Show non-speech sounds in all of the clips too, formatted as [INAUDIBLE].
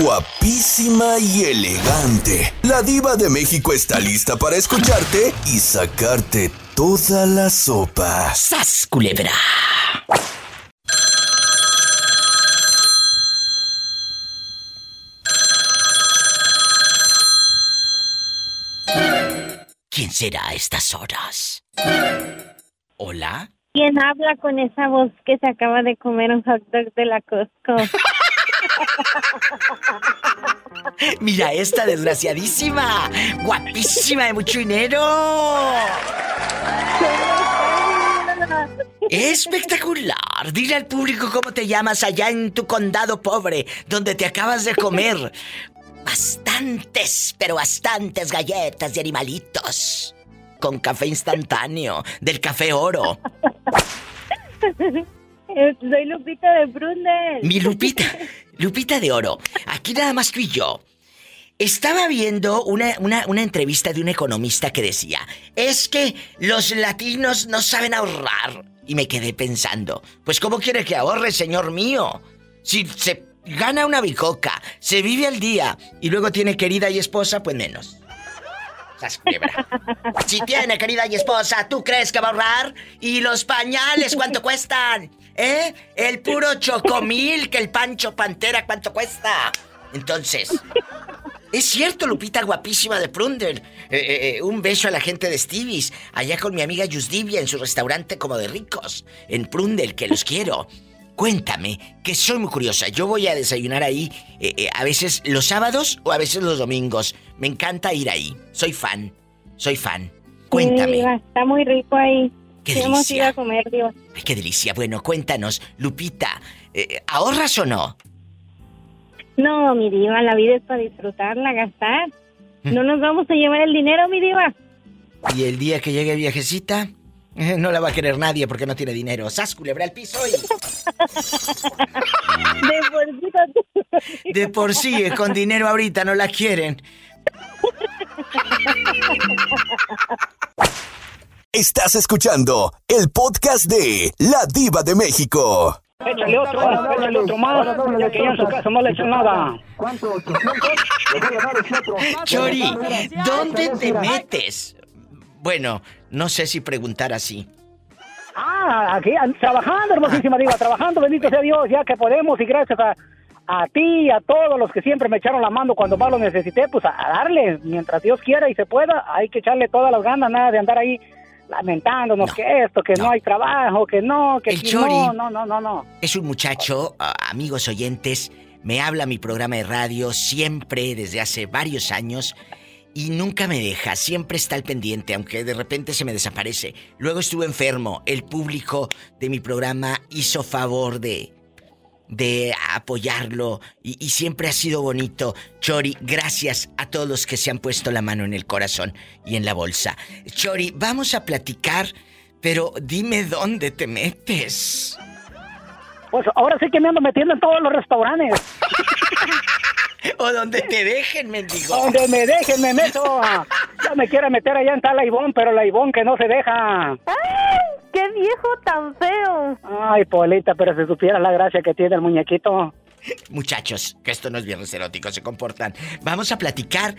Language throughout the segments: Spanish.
Guapísima y elegante. La diva de México está lista para escucharte y sacarte toda la sopa. ¡Sas, culebra! ¿Quién será a estas horas? ¿Hola? ¿Quién habla con esa voz que se acaba de comer un hot dog de la Costco? [LAUGHS] Mira esta desgraciadísima, guapísima de mucho dinero. Espectacular. Dile al público cómo te llamas allá en tu condado pobre, donde te acabas de comer bastantes, pero bastantes galletas de animalitos. Con café instantáneo, del café oro. Soy Lupita de Brundel. Mi Lupita, Lupita de Oro. Aquí nada más tú y yo. Estaba viendo una, una, una, entrevista de un economista que decía, es que los latinos no saben ahorrar. Y me quedé pensando, pues ¿cómo quiere que ahorre, señor mío? Si se gana una bicoca, se vive al día y luego tiene querida y esposa, pues menos. Si tiene querida y esposa, ¿tú crees que va a ahorrar? ¿Y los pañales cuánto cuestan? ¿Eh? El puro chocomil, que el pancho pantera, ¿cuánto cuesta? Entonces, es cierto, Lupita, guapísima de Prunder. Eh, eh, eh, un beso a la gente de Stevie's, allá con mi amiga Yusdivia en su restaurante como de ricos, en Prundel, que los quiero. Cuéntame, que soy muy curiosa. Yo voy a desayunar ahí a veces los sábados o a veces los domingos. Me encanta ir ahí. Soy fan. Soy fan. Cuéntame. está muy rico ahí. Qué delicia. a comer, Dios. Ay, qué delicia. Bueno, cuéntanos, Lupita, ¿ahorras o no? No, mi diva, la vida es para disfrutarla, gastar. No nos vamos a llevar el dinero, mi diva. Y el día que llegue viejecita, eh, no la va a querer nadie porque no tiene dinero. ¡Sas, culebra el piso y... [LAUGHS] De por sí. De por sí, eh, con dinero ahorita no la quieren. [LAUGHS] Estás escuchando el podcast de La Diva de México. Échale otro, échale otro más, que ya en su casa no le echan nada. ¿Cuánto? Chori, ¿dónde te metes? Bueno, no sé si preguntar así. Ah, aquí, trabajando, hermosísima diva, trabajando, bendito sea Dios, ya que podemos y gracias a, a ti y a todos los que siempre me echaron la mano cuando más lo necesité, pues a darle, mientras Dios quiera y se pueda, hay que echarle todas las ganas, nada de andar ahí lamentándonos que esto, que no. hay trabajo, que no, que el Chori no, no, no, no, no. Es un muchacho, amigos oyentes, me habla mi programa de radio siempre desde hace varios años y nunca me deja, siempre está al pendiente, aunque de repente se me desaparece. Luego estuve enfermo, el público de mi programa hizo favor de de apoyarlo y, siempre ha sido bonito. Chori, gracias a todos los que se han puesto la mano en el corazón y en la bolsa. Chori, vamos a platicar, pero dime dónde te metes. Pues ahora sí que me ando metiendo en todos los restaurantes. [LAUGHS] o donde te dejen, mendigo. Donde me dejen, me meto. Ya me quiero meter allá en tal Ivón, pero la Ivón que no se deja. ¡Qué viejo tan feo! Ay, Polita, pero si supiera la gracia que tiene el muñequito. Muchachos, que esto no es viernes erótico, se comportan. Vamos a platicar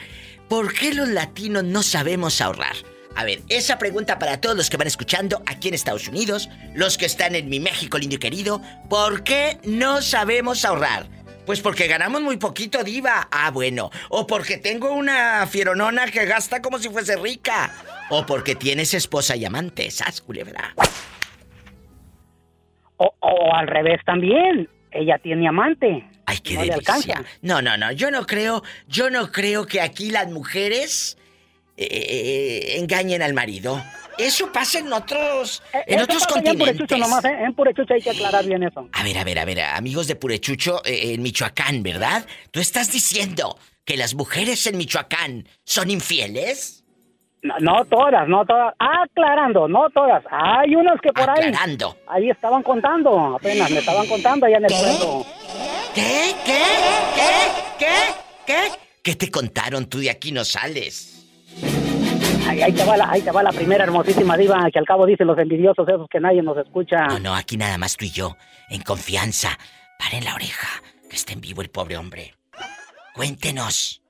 por qué los latinos no sabemos ahorrar. A ver, esa pregunta para todos los que van escuchando aquí en Estados Unidos, los que están en mi México lindo y querido, ¿por qué no sabemos ahorrar? Pues porque ganamos muy poquito, diva. Ah, bueno. O porque tengo una fieronona que gasta como si fuese rica. O porque tienes esposa y amante, ¿sabes, culebra? O, al revés también. Ella tiene amante. Ay, qué delicia. No, no, no. Yo no creo, yo no creo que aquí las mujeres eh, eh, engañen al marido. Eso pasa en otros, eh, en otros continentes. En Purechucho nomás, ¿eh? En Purechucho hay que aclarar bien eso. A ver, a ver, a ver, amigos de Purechucho en Michoacán, ¿verdad? ¿Tú estás diciendo que las mujeres en Michoacán son infieles? No, todas, no todas. Aclarando, no todas. Hay unas que por Aclarando. ahí. Ahí estaban contando, apenas me estaban contando allá en el pueblo. ¿Qué? ¿Qué? ¿Qué? ¿Qué? ¿Qué? ¿Qué te contaron? Tú de aquí no sales. Ahí, te va la, ahí te va la primera hermosísima diva que al cabo dicen los envidiosos esos que nadie nos escucha. No, no, aquí nada más tú y yo, en confianza. Paren la oreja, que esté en vivo el pobre hombre. Cuéntenos.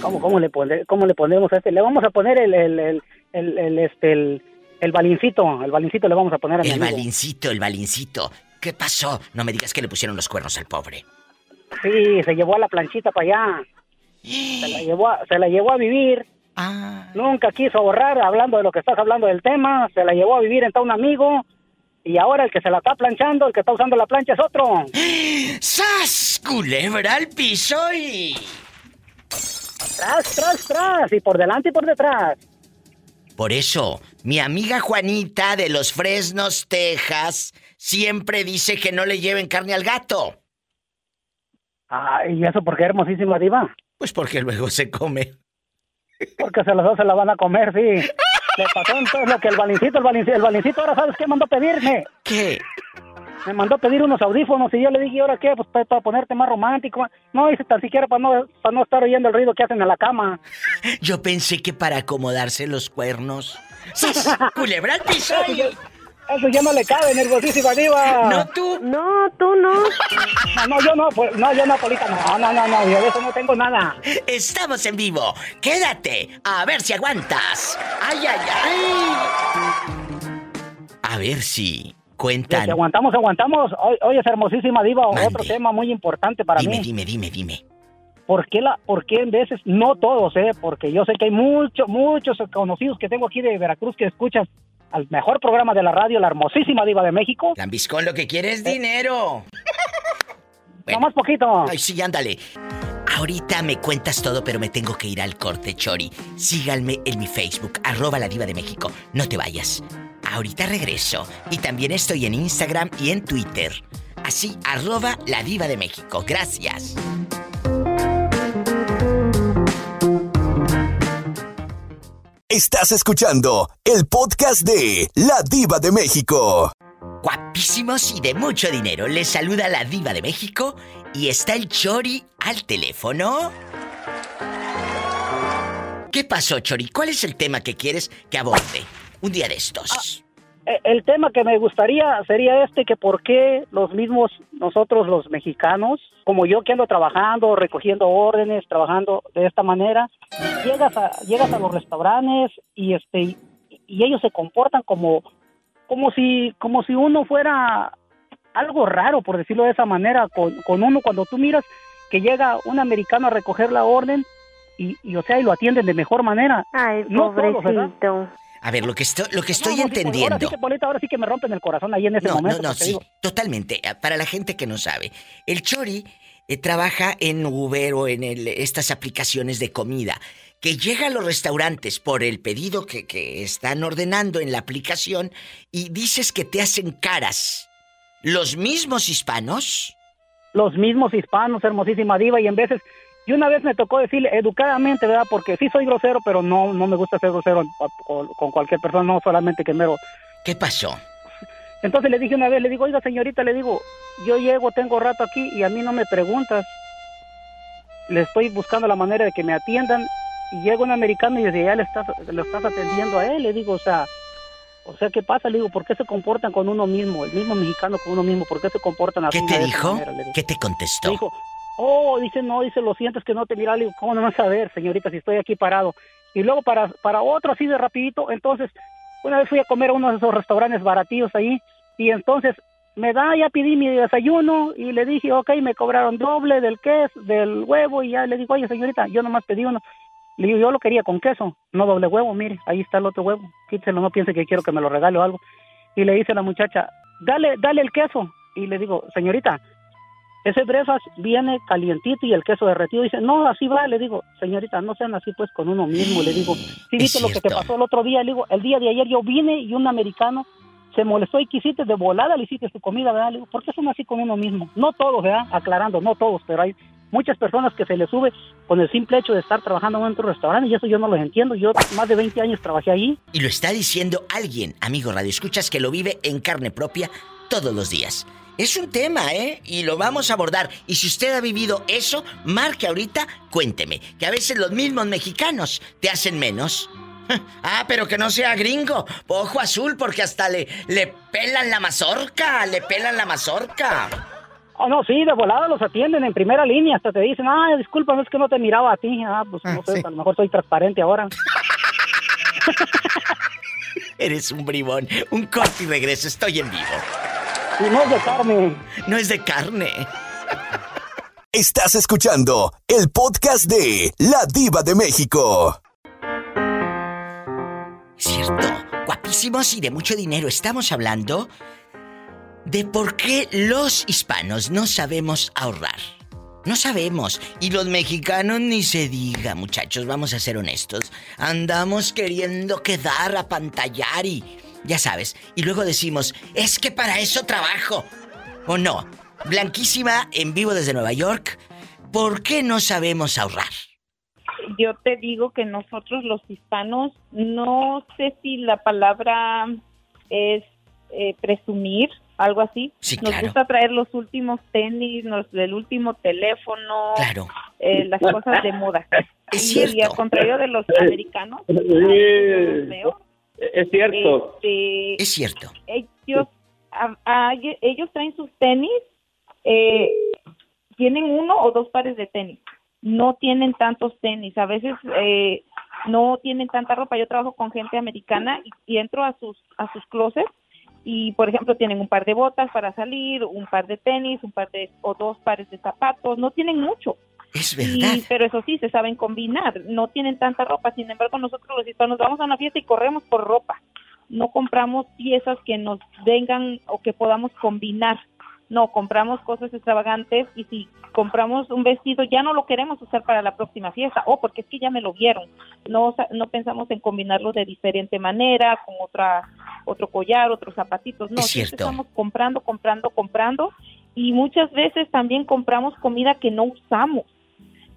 ¿Cómo, cómo, le, pone, cómo le ponemos a este? Le vamos a poner el, el, el, el, el este, el, el balincito. El balincito le vamos a poner a mi El amigo. balincito, el balincito. ¿Qué pasó? No me digas que le pusieron los cuernos al pobre. Sí, se llevó a la planchita para allá. Se la [GASPS] llevó a, se la llevó a vivir. Ah. Nunca quiso ahorrar, hablando de lo que estás hablando del tema. Se la llevó a vivir en un amigo. Y ahora el que se la está planchando, el que está usando la plancha es otro. [GASPS] ¡Sas! Culebra al piso y. Tras, tras, tras. Y por delante y por detrás. Por eso, mi amiga Juanita de los Fresnos, Texas, siempre dice que no le lleven carne al gato. Ay, ¿y eso porque hermosísima diva? Pues porque luego se come. Porque se los dos se la van a comer, sí. Le pasó entonces lo que el balincito, el balincito, el balincito ahora sabes qué mandó pedirme. ¿Qué? Me mandó pedir unos audífonos y yo le dije, ¿y ahora qué? Pues para, para ponerte más romántico. No, dice tan siquiera para no, para no estar oyendo el ruido que hacen en la cama. Yo pensé que para acomodarse los cuernos. ¡Sas! ¡Culebra al piso! [LAUGHS] Eso ya no le cabe, nerviosísima diva. No tú. No, tú no. no, no, yo no, pues, no, yo no, Polita, no, no, no, no, yo de eso no tengo nada. Estamos en vivo. Quédate a ver si aguantas. ¡Ay, ay, ay! A ver si Si cuentan. aguantamos, aguantamos. Hoy, hoy es hermosísima diva, Mande. otro tema muy importante para Dime, mí. dime, dime, dime. ¿Por qué, la, ¿Por qué en veces, no todos, eh? Porque yo sé que hay muchos, muchos conocidos que tengo aquí de Veracruz que escuchan al mejor programa de la radio, la hermosísima diva de México. Lambiscón, lo que quiere es dinero. [LAUGHS] No más poquito. Ay, sí, ándale. Ahorita me cuentas todo, pero me tengo que ir al corte, Chori. Síganme en mi Facebook, arroba la diva de México. No te vayas. Ahorita regreso. Y también estoy en Instagram y en Twitter. Así, arroba la diva de México. Gracias. Estás escuchando el podcast de La Diva de México. Guapísimos y de mucho dinero. Les saluda la diva de México y está el Chori al teléfono. ¿Qué pasó, Chori? ¿Cuál es el tema que quieres que aborde? Un día de estos. Eh, El tema que me gustaría sería este, que por qué los mismos, nosotros los mexicanos, como yo que ando trabajando, recogiendo órdenes, trabajando de esta manera, llegas a, llegas a los restaurantes y este y ellos se comportan como, como si, como si uno fuera algo raro, por decirlo de esa manera, con, con uno cuando tú miras que llega un americano a recoger la orden y, y, o sea, y lo atienden de mejor manera. Ay, No todos, pobrecito. A ver, lo que estoy, lo que estoy No, no, sí, entendiendo. ahora sí ahora sí que me rompen el corazón ahí en ese No, momento. no, no, sí, digo, totalmente. Ah, Para la gente que no sabe, el Chori eh, trabaja en Uber o en el- estas aplicaciones de comida, que llega a los restaurantes por el pedido que, que están ordenando en la aplicación y dices que te hacen caras. ¿Los mismos hispanos? los mismos hispanos, hermosísima diva, y en veces, y una vez me tocó decirle educadamente, ¿verdad? Porque sí soy grosero, pero no, no me gusta ser grosero con, cualquier persona, no solamente que mero. ¿Qué pasó? Entonces le dije una vez, le digo, oiga señorita, le digo, yo llego, tengo rato aquí y a mí no me preguntas. Le estoy buscando la manera de que me atiendan y llega un americano y desde allá le estás, le estás atendiendo a él, le digo, o sea, o sea, ¿qué pasa? Le digo, ¿por qué se comportan con uno mismo? El mismo mexicano con uno mismo, ¿por qué se comportan así? ¿Qué te de esa dijo? manera? Le digo. ¿Qué te contestó? dijo, oh, dice, no, dice, lo siento, es que no te mira. Le digo, ¿cómo no vas a ver, señorita, si estoy aquí parado? Y luego para, para otro así de rapidito, entonces, una vez fui a comer a uno de esos restaurantes baratillos ahí, y entonces me da, ya pedí mi desayuno, y le dije, ok, me cobraron doble del queso, del huevo, y ya le digo, oye, señorita, yo nomás pedí uno. Le digo, yo lo quería con queso, no doble huevo, mire, ahí está el otro huevo, quítelo, no piense que quiero que me lo regale o algo. Y le dice la muchacha, dale, dale el queso. Y le digo, señorita, ese brefas viene calientito y el queso derretido. Dice, no, así va. Le digo, señorita, no sean así pues con uno mismo. Le digo, [LAUGHS] sí, viste lo que te pasó el otro día. Le digo, el día de ayer yo vine y un americano se molestó y quisiste de volada, le hiciste tu comida, ¿verdad? Le digo, ¿por qué son así con uno mismo? No todos, ¿verdad? Aclarando, no todos, pero hay muchas personas que se les sube con el simple hecho de estar trabajando en otro restaurante y eso yo no lo entiendo. Yo más de 20 años trabajé ahí. Y lo está diciendo alguien, amigo Radio Escuchas, que lo vive en carne propia todos los días. Es un tema, ¿eh? Y lo vamos a abordar. Y si usted ha vivido eso, marque ahorita, cuénteme. Que a veces los mismos mexicanos te hacen menos. [LAUGHS] Ah, pero que no sea gringo. Ojo azul, porque hasta le, le pelan la mazorca. Le pelan la mazorca. Oh, no, sí, de volada los atienden en primera línea, hasta te dicen, ah, disculpa, no es que no te miraba a ti. Ah, pues no Ah, sé, sí. a lo mejor soy transparente ahora. [LAUGHS] Eres un bribón. Un corte y regreso. Estoy en vivo. Y no es de carne. No es de carne. Estás escuchando el podcast de La Diva de México. Cierto. Guapísimos y de mucho dinero. Estamos hablando de por qué los hispanos no sabemos ahorrar. No sabemos. Y los mexicanos ni se diga, muchachos, vamos a ser honestos. Andamos queriendo quedar a pantallar y... Ya sabes. Y luego decimos, es que para eso trabajo. ¿O no? Blanquísima, en vivo desde Nueva York. ¿Por qué no sabemos ahorrar? yo te digo que nosotros los hispanos, no sé si la palabra es eh, presumir, algo así. Sí, Nos claro. gusta traer los últimos tenis, nos, el último teléfono, Claro. eh, las cosas de moda. Es Y, y al contrario de los americanos, los veo, Es cierto. este, Es cierto. ellos, a- a- ellos traen sus tenis, eh, tienen uno o dos pares de tenis. No tienen tantos tenis. A veces eh, no tienen tanta ropa. Yo trabajo con gente americana y, y entro a sus a sus closets y, por ejemplo, tienen un par de botas para salir, un par de tenis, un par de o dos pares de zapatos. No tienen mucho. Es Y- verdad. pero eso sí, se saben combinar. No tienen tanta ropa. Sin embargo, nosotros los hispanos vamos a una fiesta y corremos por ropa. No compramos piezas que nos vengan o que podamos combinar. No, compramos cosas extravagantes y si compramos un vestido ya no lo queremos usar para la próxima fiesta. Oh, porque es que ya me lo vieron. No, no pensamos en combinarlo de diferente manera, con otra otro collar, otros zapatitos. No, Es cierto. estamos comprando, comprando, comprando y muchas veces también compramos comida que no usamos.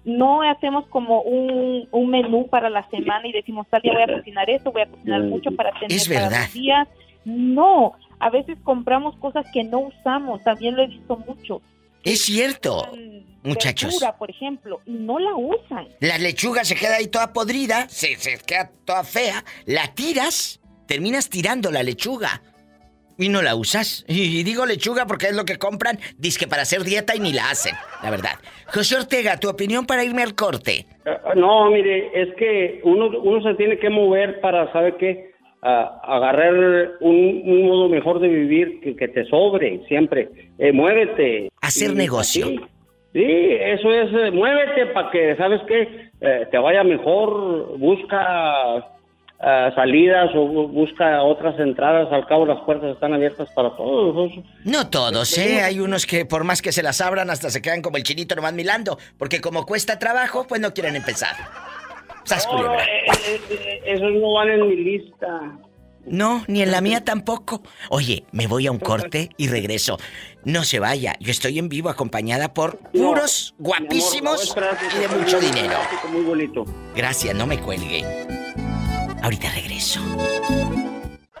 No hacemos como un, un menú para la semana y decimos, tal día voy a cocinar esto, voy a cocinar mucho para tener Es para verdad. los días. No, a veces compramos cosas que no usamos, también lo he visto mucho. Es cierto. Mm, Muchachos. Verdura, por ejemplo, y no la usan. La lechuga se queda ahí toda podrida, se, se queda toda fea, la tiras, terminas tirando la lechuga y no la usas. Y digo lechuga porque es lo que compran, que para hacer dieta y ni la hacen, la verdad. José Ortega, tu opinión para irme al corte. Eh, No, mire, es que uno, uno se tiene que mover para, ¿sabe qué? Ah, agarrar un, un modo mejor de vivir que, que te sobre siempre. Eh, muévete. Hacer Y negocio. Sí, eso es, eh, muévete para que, ¿sabes qué? Eh, te vaya mejor, busca ah, salidas o bu- busca otras entradas, al cabo las puertas están abiertas para todos. No todos, ¿eh? Hay unos que por más que se las abran hasta se quedan como el chinito nomás milando, porque como cuesta trabajo, pues no quieren empezar. ¡Sas, No, eh, eh, eh, esos no van en mi lista. No, ni en la mía tampoco. Oye, me voy a un corte y regreso. No se vaya, yo estoy en vivo acompañada por puros amor, guapísimos no, y de mucho dinero. romántico, Muy bonito. Gracias, no me cuelgue. Ahorita regreso.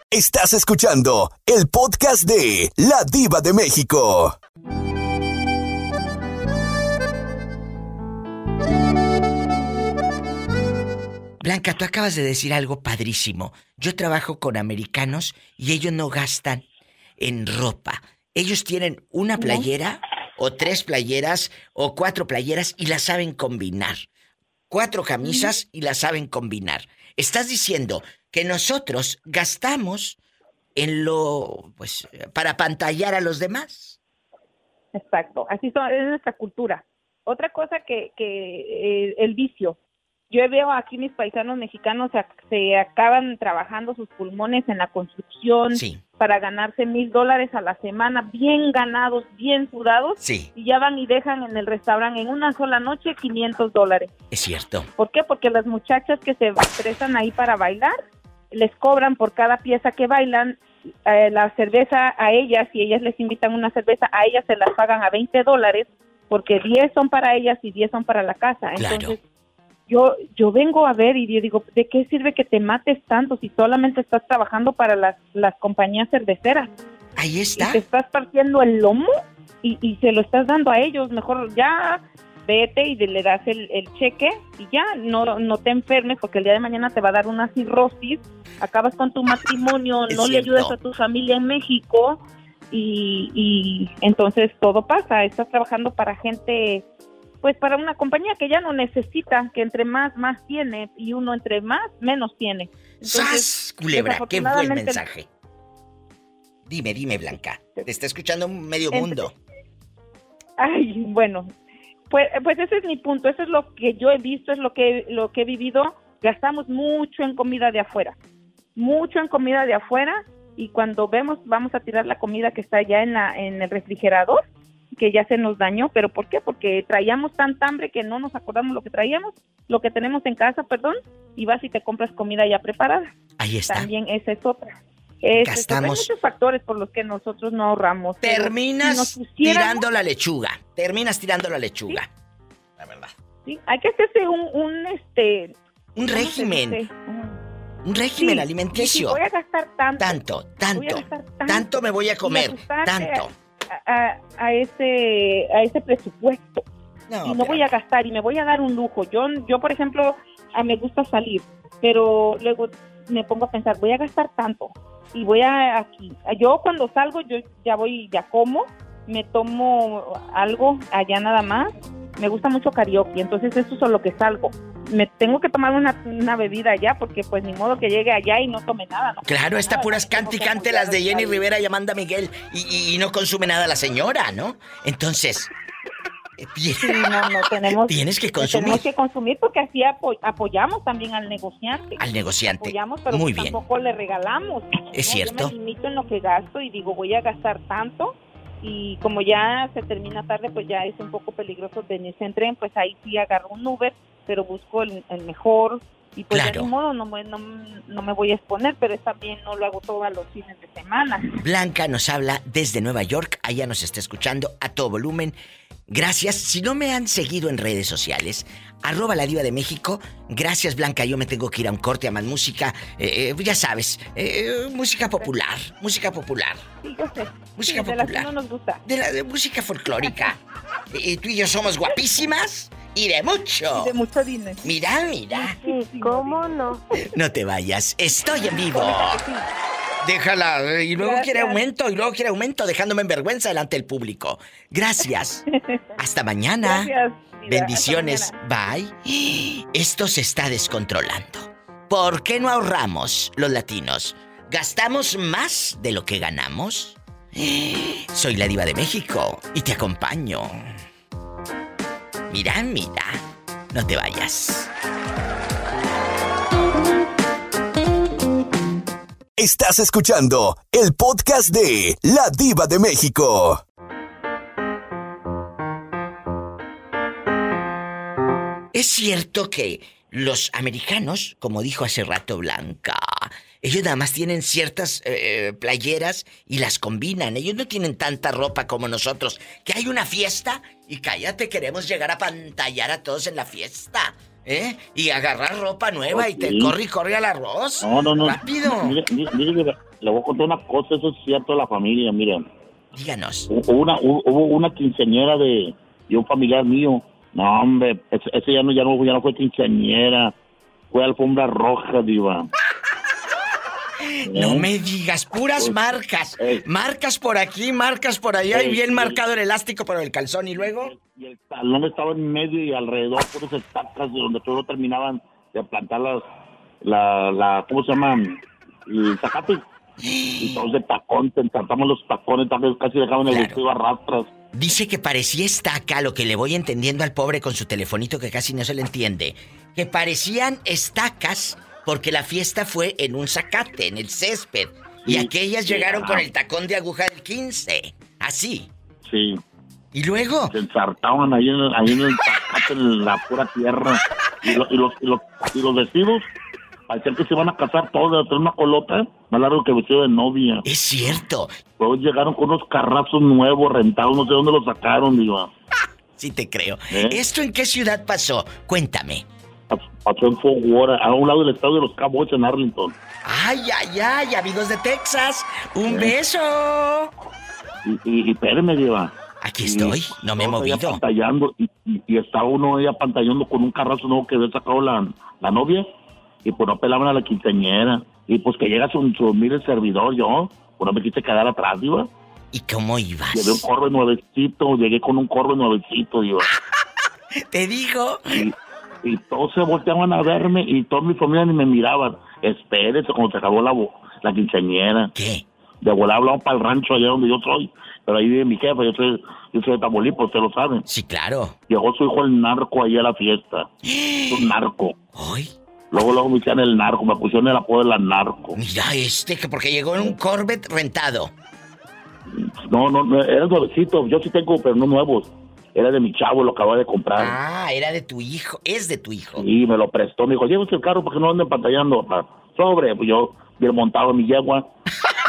Estás escuchando el podcast de La Diva de México. Blanca, tú acabas de decir algo padrísimo. Yo trabajo con americanos y ellos no gastan en ropa. Ellos tienen una playera o tres playeras o cuatro playeras y las saben combinar. Cuatro camisas y las saben combinar. Estás diciendo que nosotros gastamos en lo pues para pantallar a los demás. Exacto, así son, es nuestra cultura. Otra cosa que, que eh, el vicio. Yo veo aquí mis paisanos mexicanos se, acaban trabajando sus pulmones en la construcción Sí, para ganarse mil dólares a la semana, bien ganados, bien sudados, sí, y ya van y dejan en el restaurante en una sola noche 500 dólares. es cierto. ¿Por qué? Porque las muchachas que se estresan ahí para bailar, les cobran por cada pieza que bailan eh, la cerveza a ellas, y ellas les invitan una cerveza, a ellas se las pagan a 20 dólares, porque 10 son para ellas y 10 son para la casa. Claro. Entonces, yo, yo vengo a ver y yo digo, ¿de qué sirve que te mates tanto si solamente estás trabajando para las, las compañías cerveceras? Ahí y está. te estás partiendo el lomo y, y se lo estás dando a ellos. Mejor ya vete y le das el, el cheque y ya no, no te enfermes porque el día de mañana te va a dar una cirrosis, acabas con tu [LAUGHS] matrimonio, no le ayudas a tu familia en México y, y entonces todo pasa. Estás trabajando para gente, pues para una compañía que ya no necesita, que entre más, más tiene y uno entre más, menos tiene. ¡Sas! Culebra, qué buen mensaje. Dime, dime, Blanca. Te está escuchando medio mundo. Ay, bueno, pues, pues ese es mi punto, eso es lo que yo he visto, es lo que, lo que he vivido. Gastamos mucho en comida de afuera, mucho en comida de afuera y cuando vemos vamos a tirar la comida que está ya en, la, en el refrigerador, que ya se nos dañó, pero ¿por qué? Porque traíamos tanta hambre que no nos acordamos lo que traíamos, lo que tenemos en casa, perdón, y vas y te compras comida ya preparada. Ahí está. También esa es otra. Hay muchos factores por los que nosotros no ahorramos. Terminas tirando la lechuga. Terminas tirando la lechuga. La verdad. Sí, hay que hacerse un, un este... Un régimen. Un régimen alimenticio. voy a gastar tanto. Tanto, tanto. tanto, me voy a comer. Tanto. A, ese, a ese presupuesto. No, y no voy a gastar y me voy a dar un lujo. Yo, yo por ejemplo, a me gusta salir, pero luego me pongo a pensar, voy a gastar tanto y voy a aquí. Yo cuando salgo, yo ya voy, ya como, me tomo algo allá nada más. Me gusta mucho karaoke, entonces eso es lo que salgo. Me tengo que tomar una, bebida allá porque pues ni modo que llegue allá y no tome nada. ¿no? Claro, está puras canticante las de Jenny Rivera y Amanda Miguel y, y no consume nada la señora, ¿no? Entonces, [LAUGHS] tenemos, Tienes que consumir. Tenemos que consumir porque así apoyamos también al negociante. Al negociante. Apoyamos, pero Muy tampoco le regalamos. Es cierto. Yo me limito en lo que gasto y digo, voy a gastar tanto. Y como ya se termina tarde, pues ya es un poco peligroso venirse en tren, pues ahí sí agarro un Uber, pero busco el, mejor, y pues de algún modo no, no, no, me voy a exponer, pero también no lo hago todos los fines de semana. Blanca nos habla desde Nueva York, allá nos está escuchando a todo volumen. Gracias. Si no me han seguido en redes sociales, arroba la diva de México. Gracias, Blanca. Yo me tengo que ir a un corte a más música. Eh, eh, ya sabes, eh, música popular. Música popular. Sí, yo sé. Música popular. De la que no nos gusta. De la de música folclórica. y tú y yo somos guapísimas y de mucho. Y de mucho dinero. Mira, mira. Sí, ¿cómo no? No te vayas. Estoy en vivo. Déjala. Y luego quiere aumento, y luego quiere aumento, dejándome en vergüenza delante del público. Gracias. [LAUGHS] Hasta mañana. Gracias. Bendiciones. Bye. Esto se está descontrolando. ¿Por qué no ahorramos los latinos? ¿Gastamos más de lo que ganamos? Soy la diva de México y te acompaño. Mira, mira. No te vayas. Estás escuchando el podcast de La Diva de México. Es cierto que los americanos, como dijo hace rato Blanca, ellos nada más tienen ciertas eh, playeras y las combinan. Ellos no tienen tanta ropa como nosotros. Que hay una fiesta y cállate, queremos llegar a pantallar a todos en la fiesta. ¿Eh? Y agarrar ropa nueva y te corre y corre al arroz. No, no, no. Rápido. Mire, le voy a contar una cosa, eso es cierto la familia, miren. Díganos. Hubo una, hubo una quinceañera de, de un familiar mío. No, hombre, ese, ya, no, ya, no, ya no fue quinceañera. Fue alfombra roja, diva. No me digas, puras marcas. Marcas por aquí, marcas por allá y bien marcado el elástico por el calzón y luego. Y el talón estaba en medio y alrededor puras estacas de donde todo terminaban de plantar las, la, la, ¿cómo se llama? El zacate. Y todos de tacón, tratamos los tacones, también casi dejaban el vestido a rastras. Dice que parecía estaca, lo que le voy entendiendo al pobre con su telefonito que casi no se le entiende. Que parecían estacas porque la fiesta fue en un zacate, en el césped. y aquellas llegaron con el tacón de aguja del 15. Así. Sí. ¿Y luego? Se ensartaban ahí en, el, ahí en el zacate, en la pura tierra. Y, los, y, los, y, los, vestidos, parecían que se iban a casar todos, de una colota más largo que vestido de novia. Es cierto. Luego llegaron con unos carrazos nuevos, rentados, no sé dónde los sacaron, digo. [LAUGHS] sí te creo. ¿Eh? ¿Esto en qué ciudad pasó? Cuéntame pasó en Fort Worth, a un lado del estado de los Cowboys en Arlington. Ay, ay, ay, amigos de Texas, un beso. Y, y, espérame, Diva. Aquí estoy, no me he movido. Pantallando, y, y, está uno ahí pantallando con un carrazo nuevo que había sacado la, la novia, y pues no pelaban a la quinceañera. Y pues que llega su, su el servidor, yo, pues no me quise quedar atrás, Diva. ¿Y cómo ibas? Llevé un corbe nuevecito, llegué con un corbe nuevecito, diva. [LAUGHS] Te digo. Y, todos se volteaban a verme y toda mi familia ni me miraban. Espérate, cuando se acabó la, la quinceañera. ¿Qué? De volar hablamos para el rancho allá donde yo soy. Pero ahí vive mi jefe, yo soy, yo soy de Tamaulipas, usted lo sabe. Sí, claro. Llegó su hijo el narco ahí a la fiesta. un narco. Ay, Luego, luego me hicieron el narco, me pusieron el apodo de la narco. mira este, que porque llegó en un Corvette rentado. No, no, no, era nuevecito. Yo sí tengo, pero no nuevos. Era de mi chavo, lo acababa de comprar. Ah, era de tu hijo. Es de tu hijo. Y me lo prestó. Me dijo, llévese el carro para que no anden pantallando. papá". Sobre, pues yo bien montado mi yegua.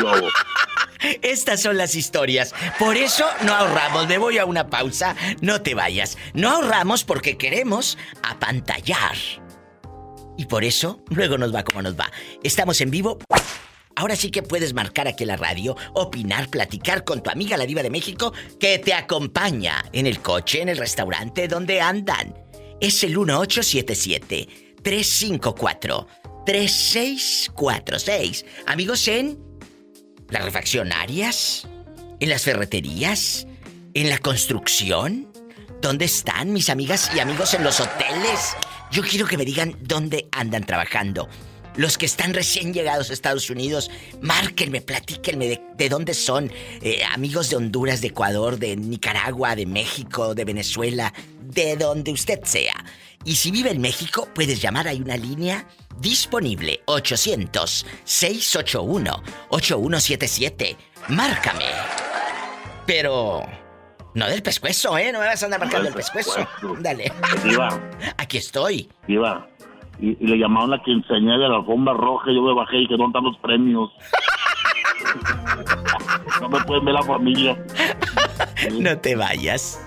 Yo, [LAUGHS] Estas son las historias. Por eso no ahorramos. Me voy a una pausa. No te vayas. No ahorramos porque queremos apantallar. Y por eso luego nos va como nos va. Estamos en vivo. Ahora sí que puedes marcar aquí la radio, opinar, platicar con tu amiga la diva de México que te acompaña en el coche, en el restaurante, donde andan. Es el 1877 354 3646. Amigos en las refaccionarias, en las ferreterías, en la construcción. ¿Dónde están mis amigas y amigos en los hoteles? Yo quiero que me digan dónde andan trabajando. Los que están recién llegados a Estados Unidos, márquenme, platíquenme de, de dónde son. Eh, amigos de Honduras, de Ecuador, de Nicaragua, de México, de Venezuela, de donde usted sea. Y si vive en México, puedes llamar, hay una línea disponible 800-681-8177. Márcame. Pero no del pescuezo, ¿eh? No me vas a andar marcando el pescuezo. Dale. iba, [LAUGHS] Aquí estoy. iba. Y, y le llamaron la quinceañera de la alfombra roja. Yo me bajé y que dónde están los premios. [LAUGHS] no me pueden ver la familia. No te vayas.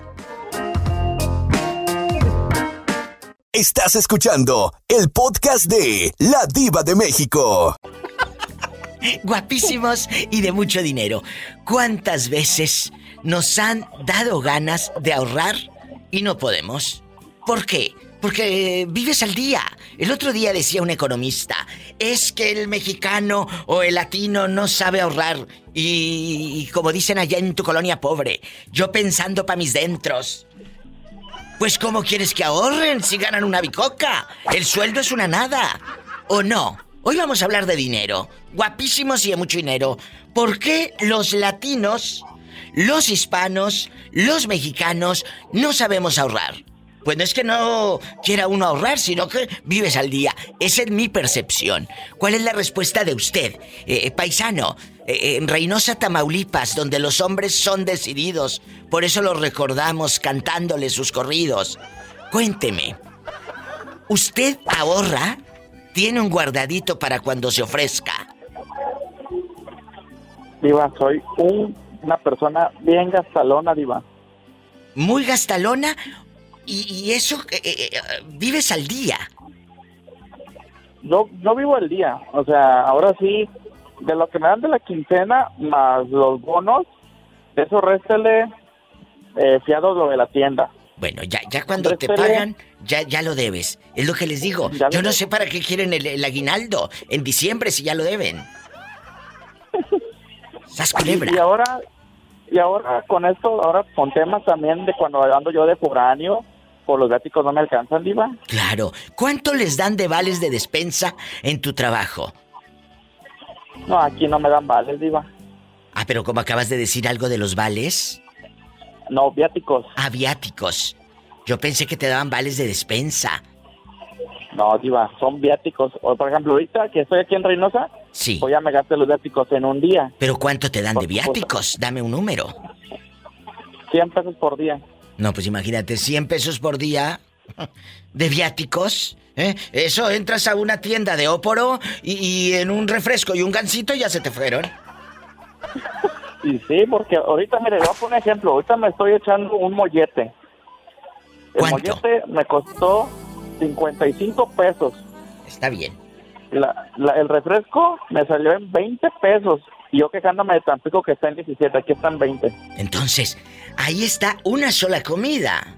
Estás escuchando el podcast de La Diva de México. Guapísimos y de mucho dinero. ¿Cuántas veces nos han dado ganas de ahorrar y no podemos? ¿Por qué? Porque vives al día. El otro día decía un economista, es que el mexicano o el latino no sabe ahorrar. Y, como dicen allá en tu colonia pobre, yo pensando pa' mis dentros. Pues ¿cómo quieres que ahorren si ganan una bicoca? El sueldo es una nada. ¿O no? Hoy vamos a hablar de dinero. Guapísimos y de mucho dinero. ¿Por qué los latinos, los hispanos, los mexicanos no sabemos ahorrar? Pues no es que no quiera uno ahorrar, sino que vives al día. Esa es mi percepción. ¿Cuál es la respuesta de usted, eh, paisano? Eh, en Reynosa, Tamaulipas, donde los hombres son decididos. Por eso los recordamos cantándole sus corridos. Cuénteme. ¿Usted ahorra? ¿Tiene un guardadito para cuando se ofrezca? Diva, soy un- una persona bien gastalona, Diva. ¿Muy gastalona? ¿Y, y eso eh, eh, eh, vives al día? Yo, yo vivo el día, o sea, ahora sí, de lo que me dan de la quincena más los bonos, de eso réstele eh, fiado lo de la tienda. Bueno, ya, ya cuando te pagan, ya, ya lo debes. Es lo que les digo. Yo no debo. sé para qué quieren el, el aguinaldo en diciembre si ya lo deben. [LAUGHS] Sas culebra. Y ahora, y ahora con esto, ahora con temas también de cuando ando yo de foráneo, por los gáticos no me alcanzan, Diva. Claro. ¿Cuánto les dan de vales de despensa en tu trabajo? No, aquí no me dan vales, Diva. Ah, pero como acabas de decir algo de los vales. No, viáticos. Ah, viáticos. Yo pensé que te daban vales de despensa. No, Diva, son viáticos. O, por ejemplo, ahorita que estoy aquí en Reynosa, Sí. pues ya me gasté los viáticos en un día. Pero ¿cuánto te dan de Por viáticos? Dame un número. 100 pesos por día. No, pues imagínate, 100 pesos por día de viáticos. ¿eh? Eso, entras a una tienda de óporo y, y en un refresco y un gansito ya se te fueron. Y sí, porque ahorita, mire, voy a poner un ejemplo. Ahorita me estoy echando un mollete. El ¿Cuánto? mollete me costó 55 pesos. Está bien. La- la- el refresco me salió en 20 pesos. Y yo quejándome de Tampico que está en 17, aquí está en 20. Entonces, ahí está una sola comida.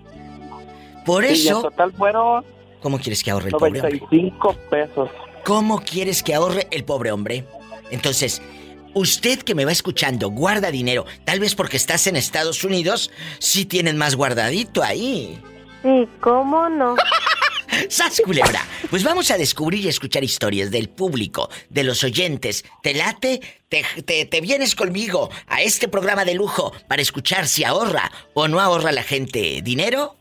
Por Y en eso, total fueron ¿cómo quieres que ahorre el pobre hombre? 95 pesos. ¿Cómo quieres que ahorre el pobre hombre? Entonces, Usted que me va escuchando, guarda dinero. Tal vez porque estás en Estados Unidos, sí tienen más guardadito ahí. Sí, ¿cómo no? [LAUGHS] ¡Sas, culebra! Pues vamos a descubrir y escuchar historias del público, de los oyentes. ¿Te late? ¿Te, te, te vienes conmigo a este programa de lujo para escuchar si ahorra o no ahorra la gente dinero?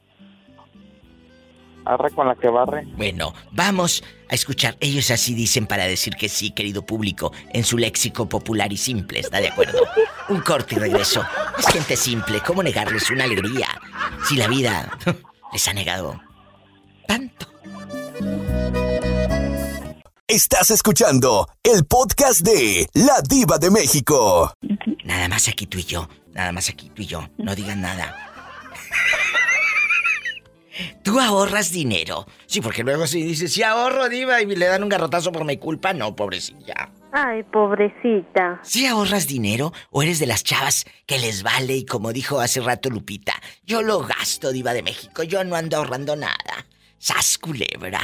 Arre con la que barre. Bueno, vamos a escuchar. Ellos así dicen para decir que sí, querido público, en su léxico popular y simple, ¿está de acuerdo? Un corte y regreso. Es gente simple, ¿cómo negarles una alegría? Si la vida [LAUGHS] les ha negado tanto. Estás escuchando el podcast de La Diva de México. Nada más aquí tú y yo, nada más aquí tú y yo, no digan nada. Tú ahorras dinero. Sí, porque luego si dices, sí ahorro, diva, y le dan un garrotazo por mi culpa, no, pobrecilla. Ay, pobrecita. ¿Sí ahorras dinero o eres de las chavas que les vale y como dijo hace rato Lupita, yo lo gasto, diva de México, yo no ando ahorrando nada? ¡Sas culebra!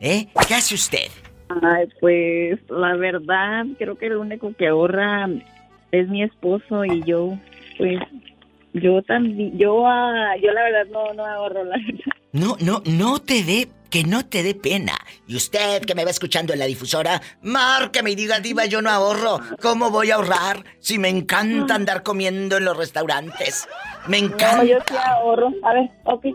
¿Eh? ¿Qué hace usted? Ay, pues la verdad, creo que el único que ahorra es mi esposo y yo, pues yo también, yo, ah, yo la verdad no, no ahorro la verdad. No, no, no te dé, que no te dé pena. Y usted que me va escuchando en la difusora, márqueme y diga, diva, yo no ahorro. ¿Cómo voy a ahorrar si me encanta andar comiendo en los restaurantes? Me encanta. No, yo sí ahorro. A ver, ok.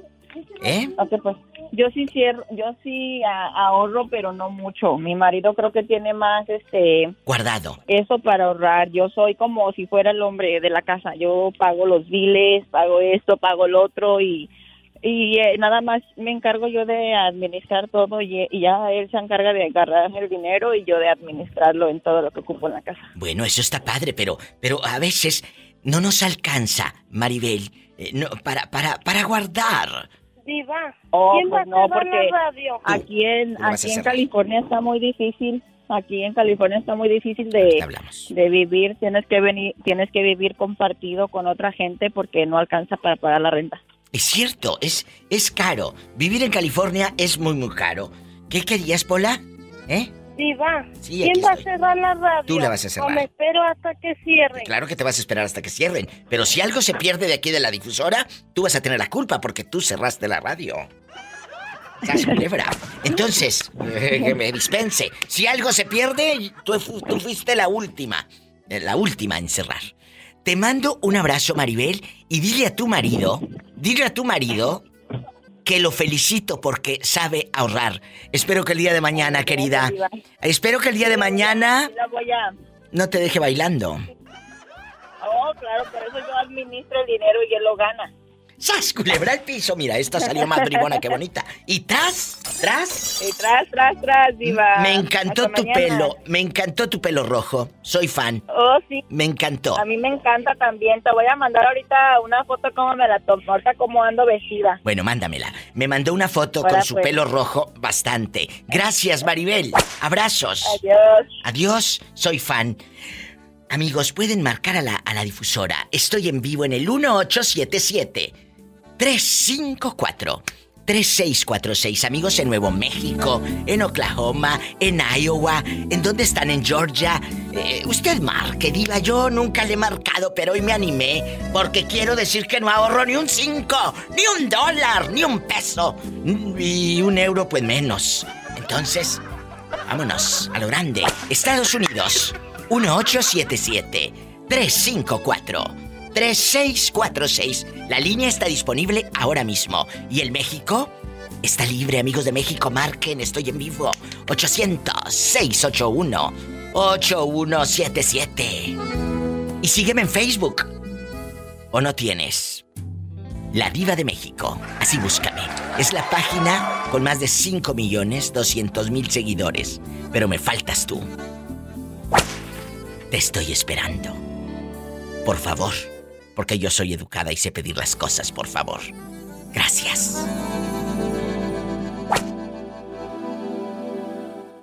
¿Eh? Ok, pues. Yo sí cierro, yo sí ah, ahorro, pero no mucho. Mi marido creo que tiene más, este, Guardado. eso para ahorrar. Yo soy como si fuera el hombre de la casa. Yo pago los biles, pago esto, pago el otro y y eh, nada más me encargo yo de administrar todo y, y ya él se encarga de agarrar el dinero y yo de administrarlo en todo lo que ocupo en la casa. Bueno, eso está padre, pero, pero a veces no nos alcanza, Maribel, eh, no, para, para, para guardar. Diva, Oh, ¿quién pues va a no, cerrar porque la radio? aquí en a aquí en. California está muy difícil. Aquí en California está muy difícil de, de vivir. Tienes que venir, tienes que vivir compartido con otra gente porque no alcanza para pagar la renta. Es cierto, es, es caro. Vivir en California es muy, muy caro. ¿Qué querías, Pola? ¿Eh? Diva, Sí, ¿quién va a cerrar la radio? Tú la vas a cerrar. O me espero hasta que cierre. Claro que te vas a esperar hasta que cierren. Pero si algo se pierde de aquí de la difusora, tú vas a tener la culpa porque tú cerraste la radio. Entonces, que me dispense. Si algo se pierde, tú, tú fuiste la última. eh, La última en cerrar. Te mando un abrazo, Maribel, y dile a tu marido, dile a tu marido que lo felicito porque sabe ahorrar. Espero que el día de mañana, querida, espero que el día de mañana no te deje bailando. Oh, claro, por eso yo administro el dinero y él lo gana. ¡Sas! Culebra el piso. Mira, esta salió más bribona que bonita. Y tras, tras. Y tras, tras, tras, diva. Me encantó Hasta tu mañana. pelo. Me encantó tu pelo rojo. Soy fan. Oh, sí. Me encantó. A mí me encanta también. Te voy a mandar ahorita una foto como me la tomo, ahorita como ando vestida. Bueno, mándamela. Me mandó una foto Ahora con su pues. pelo rojo bastante. Gracias, Maribel. Abrazos. Adiós. Adiós, soy fan. Amigos, pueden marcar a la, a la difusora. Estoy en vivo en el 1877 354 3646. Amigos en Nuevo México, en Oklahoma, en Iowa, en dónde están en Georgia. Eh, usted marque, diga, yo nunca le he marcado, pero hoy me animé porque quiero decir que no ahorro ni un 5, ni un dólar, ni un peso, y un euro pues menos. Entonces, Vámonos a lo grande. Estados Unidos, 1877-354-3646. La línea está disponible ahora mismo. ¿Y el México? Está libre, amigos de México. Marquen, estoy en vivo. 800-681-8177. Y sígueme en Facebook. ¿O no tienes? La Diva de México. Así búscame. Es la página con más de 5 millones 200 mil seguidores. Pero me faltas tú. Te estoy esperando. Por favor. Porque yo soy educada y sé pedir las cosas, por favor. Gracias.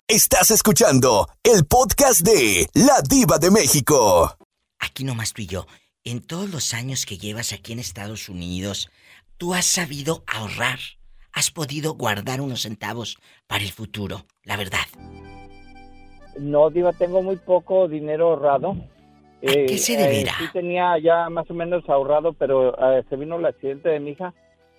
Estás escuchando el podcast de La Diva de México. Aquí nomás tú y yo. En todos los años que llevas aquí en Estados Unidos, tú has sabido ahorrar. Has podido guardar unos centavos para el futuro, la verdad. No, Diva, tengo muy poco dinero ahorrado. ¿A qué se deberá? sí tenía ya más o menos ahorrado, pero eh, se vino el accidente de mi hija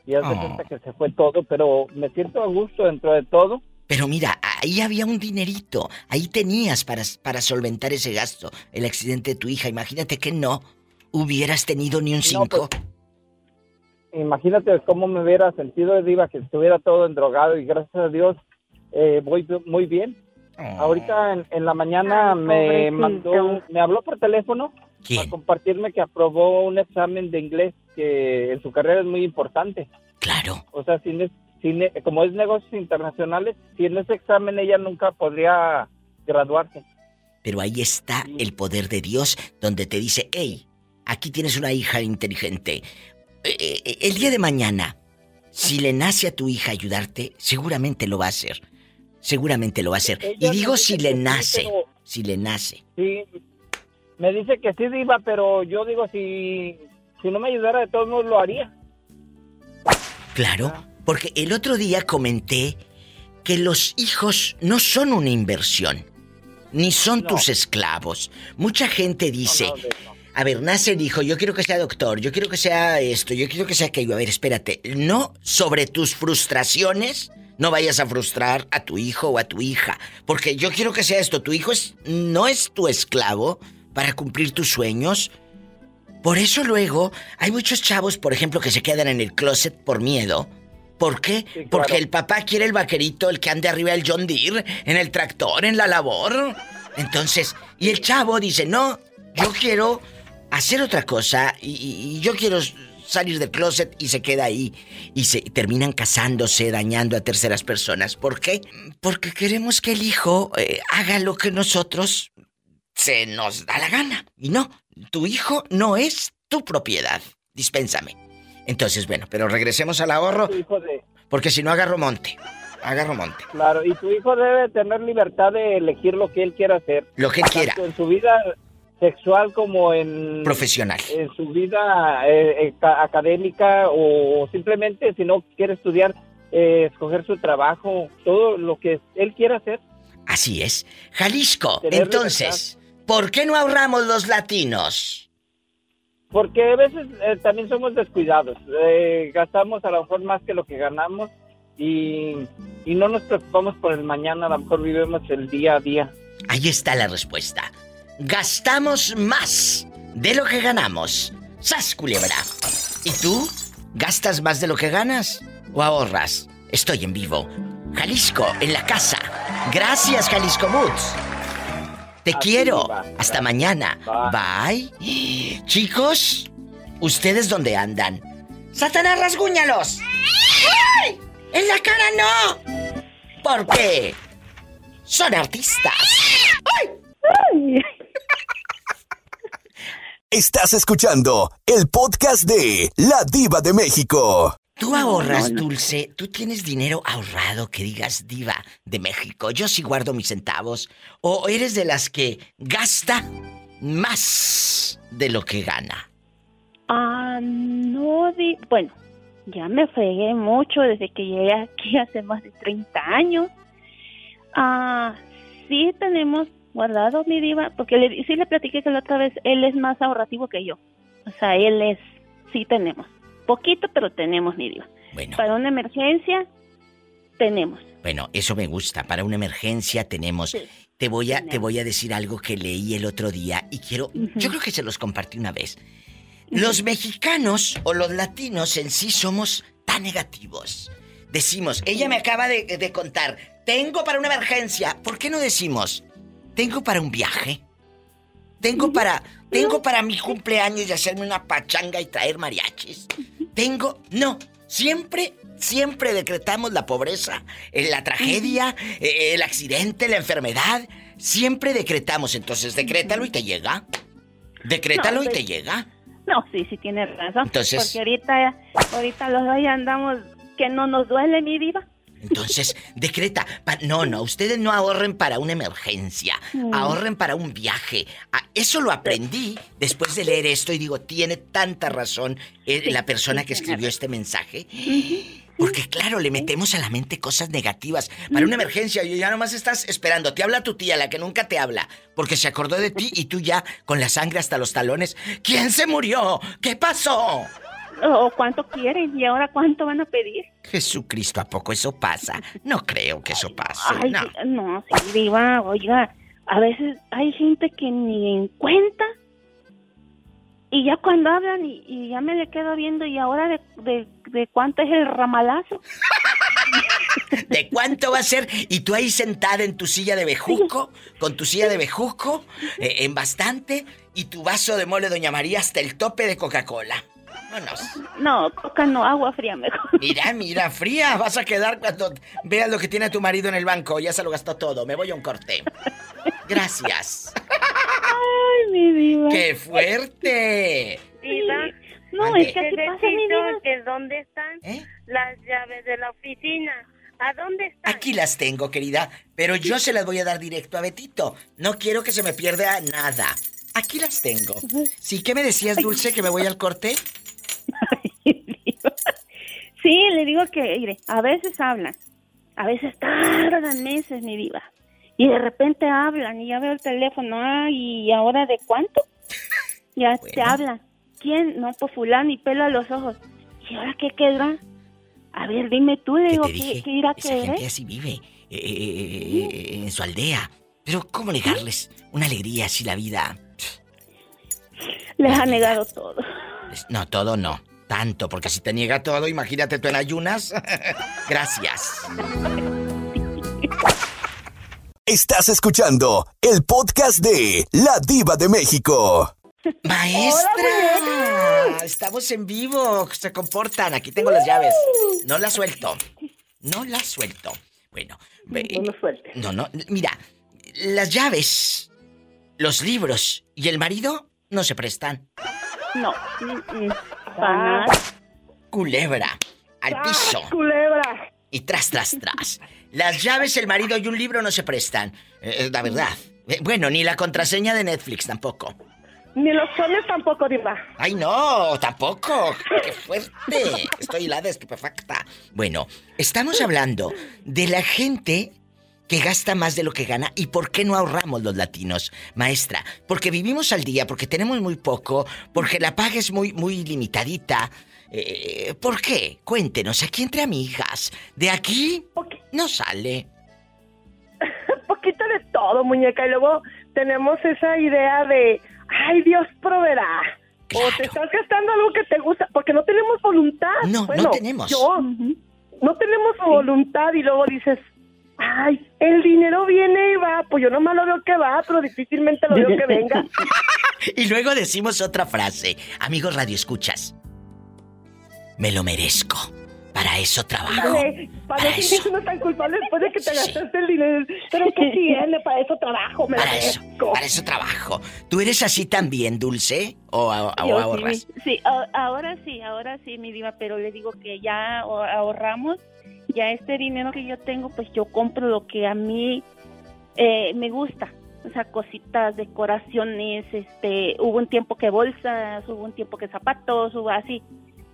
y hace Oh. cuenta que se fue todo, pero me siento a gusto dentro de todo. Pero mira, ahí había un dinerito. Ahí tenías para, para solventar ese gasto. El accidente de tu hija. Imagínate que no hubieras tenido ni un No, cinco. pues, Imagínate cómo me hubiera sentido, Diva, que estuviera todo endrogado y gracias a Dios eh, voy muy bien. Ahorita en, en la mañana Ay, me pobrecito. mandó, me habló por teléfono ¿Quién? para compartirme que aprobó un examen de inglés que en su carrera es muy importante. Claro. O sea, sin, es- sin como es negocios internacionales, sin ese examen ella nunca podría graduarse. Pero ahí está el poder de Dios donde te dice, hey, aquí tienes una hija inteligente. Eh, eh, el día de mañana, si le nace a tu hija ayudarte, seguramente lo va a hacer. Seguramente lo va a hacer. Y digo si le sí, nace. pero- Si le nace. Sí, me dice que sí, Diva, pero yo digo, si, si no me ayudara, de todos modos lo haría. Claro, porque el otro día comenté que los hijos no son una inversión, ni son No. tus esclavos. Mucha gente dice, No, no, no. a ver, nace el hijo, yo quiero que sea doctor, yo quiero que sea esto, yo quiero que sea aquello. A ver, espérate, no sobre tus frustraciones, no vayas a frustrar a tu hijo o a tu hija, porque yo quiero que sea esto, tu hijo es, no es tu esclavo para cumplir tus sueños. Por eso luego hay muchos chavos, por ejemplo, que se quedan en el closet por miedo. ¿Por qué? claro. Porque el papá quiere el vaquerito, el que ande arriba del John Deere, en el tractor, en la labor. Entonces, y el chavo dice, no, yo quiero hacer otra cosa y, y- y yo quiero salir del closet y se queda ahí. Y se terminan casándose, dañando a terceras personas. ¿Por qué? Porque queremos que el hijo eh, haga lo que nosotros se nos da la gana. Y no, tu hijo no es tu propiedad. Dispénsame. Entonces, bueno, pero regresemos al ahorro, Tu hijo de, porque si no agarro monte. Agarro monte. claro, y tu hijo debe tener libertad de elegir lo que él quiera hacer. Lo que él quiera. Tanto en su vida sexual como en, Profesional. en su vida eh, ca- académica o simplemente si no quiere estudiar, eh, escoger su trabajo, todo lo que él quiera hacer. Así es. Jalisco, entonces, ¿por qué no ahorramos los latinos? Porque a veces eh, también somos descuidados, eh, gastamos a lo mejor más que lo que ganamos y, y no nos preocupamos por el mañana, a lo mejor vivimos el día a día. Ahí está la respuesta. Gastamos más de lo que ganamos. ¡Sas, culebra! ¿Y tú? ¿Gastas más de lo que ganas? ¿O ahorras? Estoy en vivo. Jalisco, en la casa. Gracias, Jalisco Boots. Te quiero. va. Hasta mañana. Bye. Chicos, ¿ustedes dónde andan? ¡Satanás, rasguñalos! ¡Ay! ¡En la cara no! ¿Por qué? Son artistas. Estás escuchando el podcast de La Diva de México. Tú ahorras, Dulce. Tú tienes dinero ahorrado que digas diva de México. Yo sí guardo mis centavos. O eres de las que gasta más de lo que gana. Ah, no, di bueno, ya me fregué mucho desde que llegué aquí hace más de 30 años. Ah, sí tenemos guardado mi diva, porque le, sí le platiqué que la otra vez él es más ahorrativo que yo. O sea, él es, sí tenemos. Poquito, pero tenemos mi diva. Bueno, Para una emergencia, tenemos. bueno, eso me gusta. Para una emergencia tenemos. Sí. Te voy a, te voy a decir algo que leí el otro día y quiero. Yo creo que se los compartí una vez. Los mexicanos o los latinos en sí somos tan negativos. Decimos, ella me acaba de, de contar, tengo para una emergencia. ¿Por qué no decimos, tengo para un viaje? Tengo para, tengo para mi cumpleaños y hacerme una pachanga y traer mariachis. Tengo, no, siempre, siempre decretamos la pobreza, eh, la tragedia, eh, el accidente, la enfermedad. Siempre decretamos, entonces decrétalo y te llega. Decrétalo No, y te pues- llega. No, sí, sí tiene razón. Entonces- Porque ahorita, ahorita los dos ya andamos que no nos duele mi diva. Entonces, decreta. pa- no, no, ustedes no ahorren para una emergencia. Mm. Ahorren para un viaje. Ah, eso lo aprendí después de leer esto y digo, tiene tanta razón eh, la persona que escribió este mensaje. Porque claro, le metemos a la mente cosas negativas. Para una emergencia, y ya nomás estás esperando. Te habla tu tía, la que nunca te habla. Porque se acordó de ti y tú ya con la sangre hasta los talones. ¿Quién se murió? ¿Qué pasó? ¿O cuánto quieren? ¿Y ahora cuánto van a pedir? Jesucristo, ¿a poco eso pasa? No creo que eso pase. Ay, no. sí, no, sí, diva, oiga, a veces hay gente que ni en cuenta y ya cuando hablan y, y ya me le quedo viendo y ahora de, de, de cuánto es el ramalazo. [LAUGHS] ¿De cuánto va a ser? Y tú ahí sentada en tu silla de bejuco, con tu silla de bejuco, eh, en bastante, y tu vaso de mole Doña María hasta el tope de Coca-Cola. Vámonos. No, coca no, agua fría mejor. Mira, mira, fría. Vas a quedar cuando veas lo que tiene tu marido en el banco. Ya se lo gastó todo. Me voy a un corte. Gracias. Ay, mi diva. ¡Qué fuerte! Diva, No, es que así pasa, mi necesito diva. que dónde están ¿Eh? las llaves de la oficina. ¿A dónde están? Aquí las tengo, querida. Pero yo se las voy a dar directo a Betito. No quiero que se me pierda nada. Aquí las tengo. ¿Sí? ¿Qué me decías, Dulce, que me voy al corte? [LAUGHS] Sí, le digo que, mire, a veces hablan, a veces tardan meses, mi diva. Y de repente hablan y ya veo el teléfono, ¿y ahora de cuánto? [LAUGHS] Ya te Bueno. hablan. ¿Quién? No, pues fulano y pela los ojos. ¿Y ahora qué quedará? A ver, dime tú, le ¿Qué digo, te ¿qué, irá a querer? gente así vive. eh, eh, eh, en su aldea. Pero ¿cómo negarles una alegría si la vida... Les ha negado todo. Es- No, todo no. Tanto, porque si te niega todo, imagínate tú en ayunas. [LAUGHS] Gracias. Estás escuchando el podcast de La Diva de México. ¡Maestra! Estamos en vivo. Se comportan. Aquí tengo las llaves. No las suelto. No las suelto. Bueno. ve- No lo suelte. No, no. Mira, las llaves, los libros y el marido no se prestan. No, mm, mm. Culebra. Al piso. ¡Ah, culebra! Y tras, tras, tras. Las llaves, el marido y un libro no se prestan. Eh, eh, la verdad. Eh, bueno, ni la contraseña de Netflix tampoco. Ni los soles tampoco, Diva. ¡Ay, no! ¡Tampoco! ¡Qué fuerte! Estoy helada, estupefacta. Bueno, estamos hablando de la gente que gasta más de lo que gana y por qué no ahorramos los latinos, maestra. Porque vivimos al día, porque tenemos muy poco, porque la paga es muy, muy limitadita. Eh, ¿Por qué? Cuéntenos, aquí entre amigas. De aquí no sale. [LAUGHS] poquito de todo, muñeca. Y luego tenemos esa idea de, ay, Dios proveerá. O te estás gastando algo que te gusta, porque no tenemos voluntad. No, no tenemos. Yo, no tenemos voluntad y luego dices, ay, el dinero viene y va. Pues yo nomás lo veo que va, pero difícilmente lo veo que venga. [LAUGHS] Y luego decimos otra frase. Amigos Radio Escuchas. Me lo merezco. Para eso trabajo. Para no sentirse uno tan culpable después de que te gastaste el dinero. Pero que [LAUGHS] tiene, para eso trabajo, me Para eso, para eso trabajo. ¿Tú eres así también, Dulce? ¿O, a- o Yo ahorras? Sí, sí, ahora sí, ahora sí, mi diva, pero le digo que ya ahor- ahorramos, ya este dinero que yo tengo, pues yo compro lo que a mí eh, me gusta. O sea, cositas, decoraciones, este, hubo un tiempo que bolsas, hubo un tiempo que zapatos, hubo así.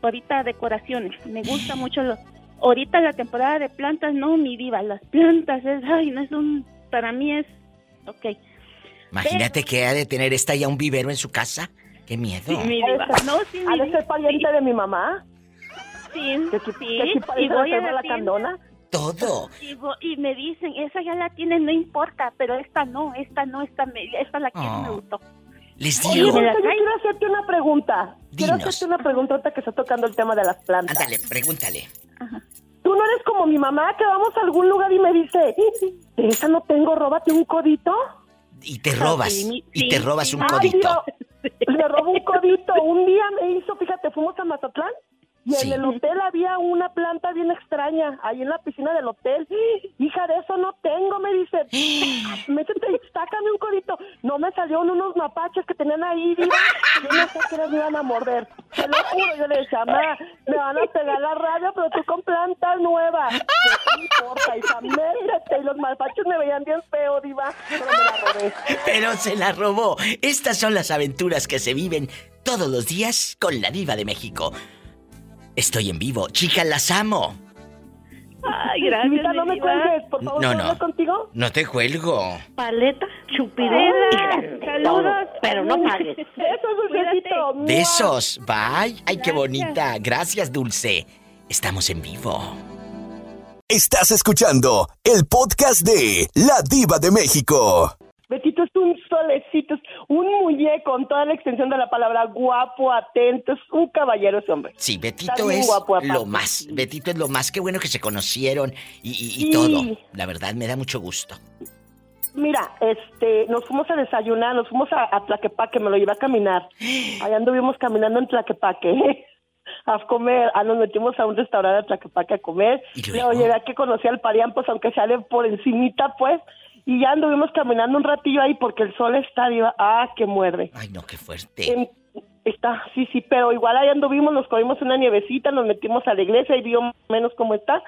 Ahorita decoraciones, me gusta [LAUGHS] mucho lo... Ahorita la temporada de plantas, no, mi diva, las plantas es, ay, no es un, para mí es, ok. Imagínate que ha de tener esta ya un vivero en su casa. ¡Qué miedo! Mi diva. No, sí, ¿Ha mi de diva. ser pariente de mi mamá? Sí, ¿Que sí, sí, que sí parece y voy a la la candona? Todo. Y, y me dicen, esa ya la tienen, no importa, pero esta no, esta no, esta, me, esta la quiero, Oh. me gustó. Les Oye, digo. Dulce, yo quiero hacerte una pregunta. Quiero Dinos. hacerte una pregunta ahorita que está tocando el tema de las plantas. Ándale, pregúntale. Tú no eres como mi mamá que vamos a algún lugar y me dice, de esa no tengo, róbate un codito. Y te robas. sí, mi- Y te sí, robas sí. un Ay, codito. Dios, me robó un codito. Un día me hizo, fíjate, fuimos a Mazatlán y Sí. en el hotel había una planta bien extraña, ahí en la piscina del hotel. Hija, de eso no tengo, me dice. [GASPS] Métete y sácame un codito. No me salieron unos mapaches que tenían ahí, diva. Yo no sé qué me iban a morder. Te lo juro, yo le decía, mamá, me van a pegar la radio, pero tú con plantas nuevas. ¿Qué importa, hija? Métete. Y los mapaches me veían bien feo, diva, pero me la robé. Pero se la robó. Estas son las aventuras que se viven todos los días con la diva de México. Estoy en vivo. Chicas, las amo. Ay, gracias. No me cuelgues, por favor. No, ¿puedo no. contigo? No te cuelgo. Paleta, chupidón. y Saludos. Pero no pagues. [LAUGHS] Besos. Besos. Bye. Ay, qué bonita. Gracias, Dulce. Estamos en vivo. Estás escuchando el podcast de La Diva de México. Betito es un solecito, es un muñeco con toda la extensión de la palabra guapo, atento, es un caballero ese hombre. Sí, Betito es guapo, lo más. Betito es lo más. Qué bueno que se conocieron y, y- y Sí. todo. La verdad, me da mucho gusto. Mira, este, nos fuimos a desayunar, nos fuimos a, a Tlaquepaque, me lo llevé a caminar. [GASPS] Allá anduvimos caminando en Tlaquepaque. [LAUGHS] A comer, ah, nos metimos a un restaurante de Tlaquepaque a comer. ¿Y Luego llevé a que conocí al Parián, pues aunque sale por encimita, pues. Y ya anduvimos caminando un ratillo ahí porque el sol está. Ah, que muerde. Ay, no, qué fuerte. Está, sí, sí, pero igual ahí anduvimos, nos comimos una nievecita, nos metimos a la iglesia y vio menos cómo está.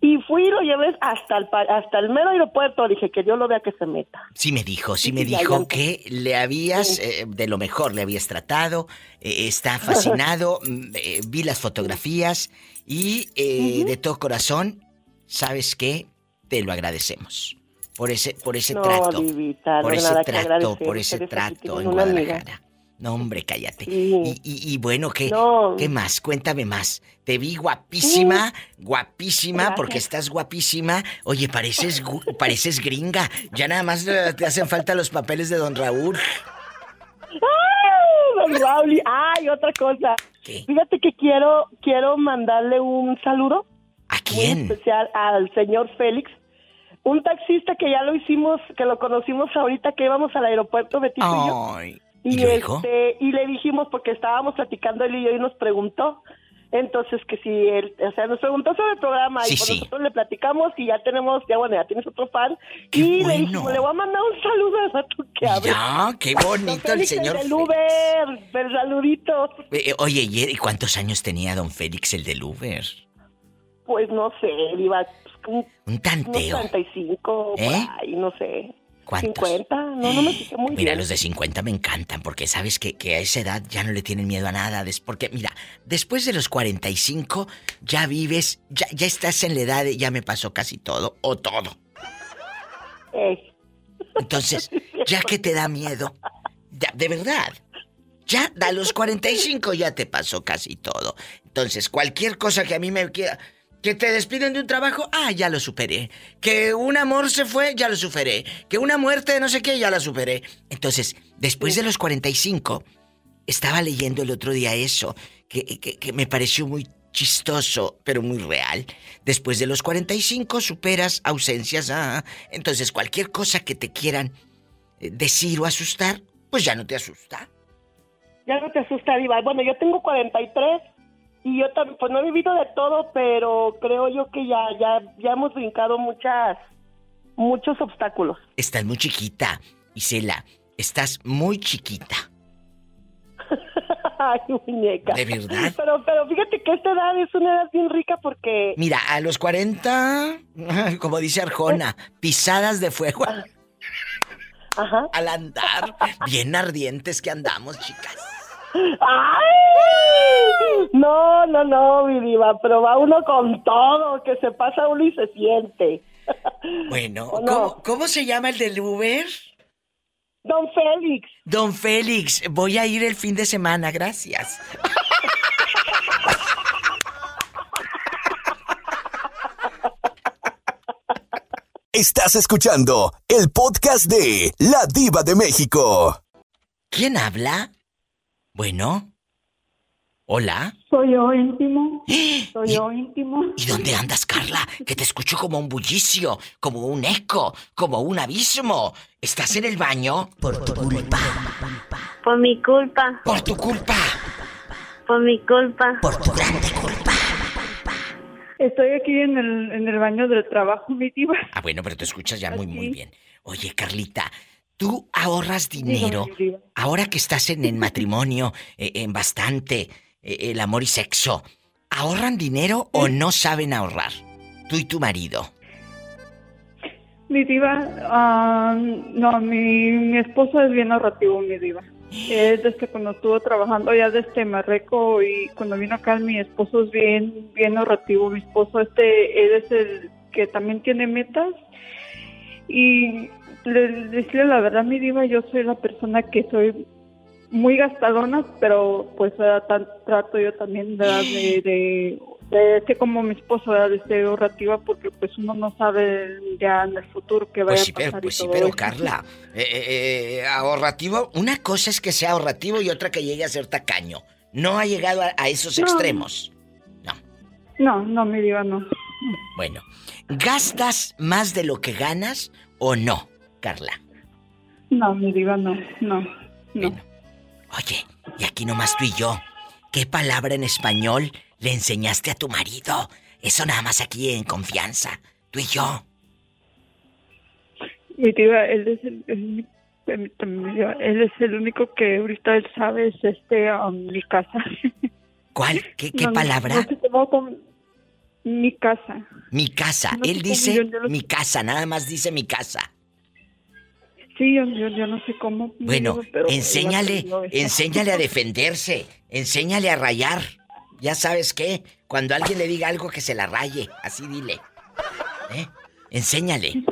Y fui y lo llevé hasta el, hasta el mero aeropuerto. Dije que Dios lo vea que se meta. Sí me dijo, sí me Sí, dijo que le habías, eh, de lo mejor le habías tratado, eh, está fascinado, [LAUGHS] mm, eh, vi las fotografías y eh, de todo corazón, ¿sabes qué? Te lo agradecemos. Por ese, por ese No, trato. Divita, por no ese trato, por ese trato en amiga. Guadalajara. No, hombre, cállate. Sí. Y, y- y bueno, ¿qué, No. ¿qué más? Cuéntame más. Te vi guapísima, guapísima, Gracias. porque estás guapísima. Oye, pareces, [LAUGHS] pareces gringa. Ya nada más eh, te hacen falta los papeles de don Raúl. ¡Ay, don Raúl! Ay, otra cosa. Fíjate que quiero, quiero mandarle un saludo. ¿A quién? Muy especial al señor Félix. Un taxista que ya lo hicimos, que lo conocimos ahorita que íbamos al aeropuerto, Betito y yo. Y, este, y le dijimos, porque estábamos platicando él y yo, y nos preguntó. Entonces, que si él, o sea, nos preguntó sobre el programa Sí, y pues sí. nosotros le platicamos y ya tenemos, ya bueno, ya tienes otro fan. y le dijimos, le voy a mandar un saludo al rato que hable. Ya, qué bonito el Félix, señor. del Uber, el saludito. Eh, eh, oye, ¿y y cuántos años tenía don Félix el del Uber? Pues no sé, iba un, Un tanteo. unos 35, ¿Eh? por ahí, no sé. ¿Cuántos? 50, no, no me fijé muy Mira, bien. los de 50 me encantan porque sabes que, que a esa edad ya no le tienen miedo a nada. Porque, mira, después de los 45 ya vives, ya, ya estás en la edad de ya me pasó casi todo o todo. Entonces, [LAUGHS] ya que te da miedo, ya, de verdad, ya a los 45 ya te pasó casi todo. Entonces, cualquier cosa que a mí me quiera... Que te despiden de un trabajo, ah, ya lo superé. Que un amor se fue, ya lo superé. Que una muerte de no sé qué, ya la superé. Entonces, después de los 45, estaba leyendo el otro día eso, que, que- que me pareció muy chistoso, pero muy real. Después de los 45 superas ausencias, ah, entonces cualquier cosa que te quieran eh, decir o asustar, pues ya no te asusta. ya no te asusta, Diva. Bueno, yo tengo 43 y yo también, pues no he vivido de todo, pero creo yo que ya, ya, ya hemos brincado muchas, muchos obstáculos. Estás muy chiquita, Isela, estás muy chiquita. [LAUGHS] Ay, muñeca. ¿De verdad? Pero, pero fíjate que esta edad es una edad bien rica porque Mira, a los 40, [LAUGHS] como dice Arjona, pisadas de fuego. Ajá. Al andar, bien ardientes que andamos, chicas. ¡Ay! No, no, no, mi diva, pero va uno con todo, que se pasa uno y se siente. Bueno. ¿cómo, cómo se llama el del Uber? Don Félix. Don Félix, voy a ir el fin de semana, gracias. Estás escuchando el podcast de La Diva de México. ¿Quién habla? Bueno. Hola. Soy yo íntimo. [GASPS] Soy yo íntimo. ¿Y dónde andas, Carla? Que te escucho como un bullicio, como un eco, como un abismo. ¿Estás en el baño? Por tu culpa. Por mi culpa. Por tu culpa. Por mi culpa. Por tu grande culpa. Estoy aquí en el, en el baño del trabajo, mi diva. Ah, bueno, pero te escuchas ya muy, muy bien. Oye, Carlita, tú ahorras dinero. Ahora que estás en el matrimonio, [LAUGHS] eh, en bastante, eh, el amor y sexo, ¿ahorran dinero o no saben ahorrar? Tú y tu marido. Mi diva, ah, no, mi, mi esposo es bien ahorrativo, mi diva. Es desde cuando estuvo trabajando allá desde Marreco y cuando vino acá mi esposo es bien, bien ahorrativo. Mi esposo este, él es el que también tiene metas y le, decirle la verdad, mi diva, yo soy la persona que soy muy gastadona, pero pues tan- trato yo también de, de, de ser como mi esposo, de ser ahorrativa, porque pues uno no sabe ya en el futuro qué vaya Pues sí, a pasar pero, y pues sí, pero eso. Carla, eh, eh, eh, ahorrativo, una cosa es que sea ahorrativo y otra que llegue a ser tacaño. No ha llegado a, a esos No. extremos. No, no, mi diva, no. Bueno, ¿gastas más de lo que ganas o no, Carla? No, mi diva, no, no, no. Oye, y aquí nomás tú y yo. ¿Qué palabra en español le enseñaste a tu marido? Eso nada más aquí en confianza. Tú y yo. Mi diva, él es el, él es el único que ahorita él sabe es este, um, mi casa. ¿Cuál? ¿Qué, qué No, no, palabra? no con- mi casa. Mi casa. No Él dice mi casa, nada más dice mi casa. Sí, yo, yo, yo no sé cómo. Bueno, pero enséñale, enséñale a defenderse, enséñale a rayar. Ya sabes qué, cuando alguien le diga algo que se la raye, así dile. ¿Eh? Enséñale. [LAUGHS]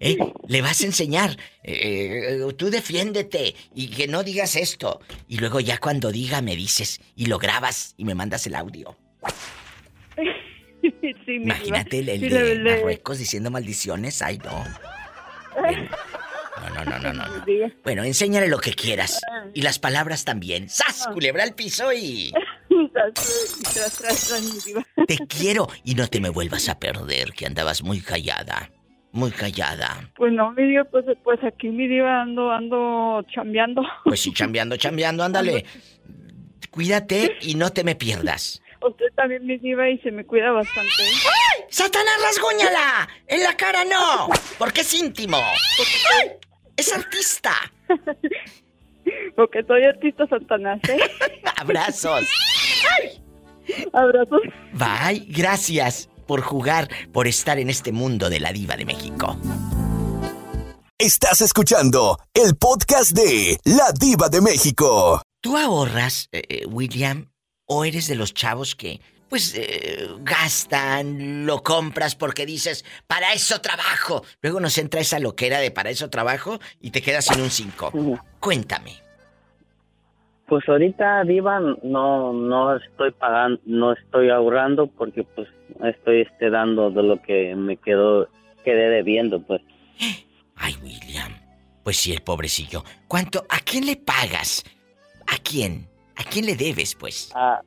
¿Eh? Le vas a enseñar. Eh, eh, tú defiéndete y que no digas esto. Y luego ya cuando diga me dices y lo grabas y me mandas el audio. [LAUGHS] sí. Imagínate el, el Sí, de le- le- Marruecos diciendo maldiciones. Ay, no. No, no, no, no, no. Bueno, enséñale lo que quieras. Y las palabras también. ¡Sas! Ah. Culebra al piso y. [LAUGHS] Te quiero. Y no te me vuelvas a perder, que andabas muy callada. Muy callada. Pues no, mi diva, pues, pues aquí mi diva ando, ando chambeando. Pues sí, chambeando, chambeando, ándale. [LAUGHS] Cuídate y no te me pierdas. Usted también mi diva y se me cuida bastante. ¿eh? ¡Satanás, rasguñala! ¡En la cara no! Porque es íntimo. ¡Ay! ¡Es artista! [LAUGHS] Porque soy artista Satanás, ¿eh? [LAUGHS] Abrazos. Abrazos. Bye, gracias por jugar, por estar en este mundo de la diva de México. Estás escuchando el podcast de La Diva de México. ¿Tú ahorras, eh, eh, William, o eres de los chavos que, pues, eh, gastan, lo compras porque dices, para eso trabajo? Luego nos entra esa loquera de para eso trabajo y te quedas sin un 5. Cuéntame. Pues ahorita, Diva, no, no estoy pagando, no estoy ahorrando porque pues estoy este, dando de lo que me quedó, quedé debiendo, pues. Ay, William. Pues sí, el pobrecillo. ¿Cuánto? ¿A quién le pagas? ¿A quién? ¿A quién le debes, pues? Ah,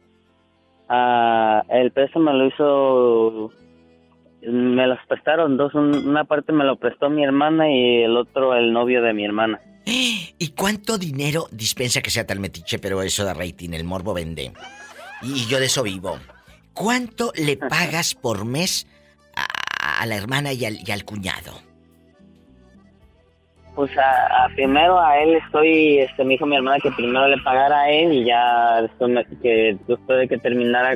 ah, el préstamo lo hizo, me los prestaron dos, un- una parte me lo prestó mi hermana y el otro el novio de mi hermana. [GASPS] ¿Y cuánto dinero dispensa que sea tal metiche, pero eso da rating, el morbo vende? Y yo de eso vivo. ¿Cuánto le [LAUGHS] pagas por mes a, a la hermana y al, y al cuñado? Pues a, a primero a él estoy, este, me dijo mi hermana que primero le pagara a él y ya después que después de que terminara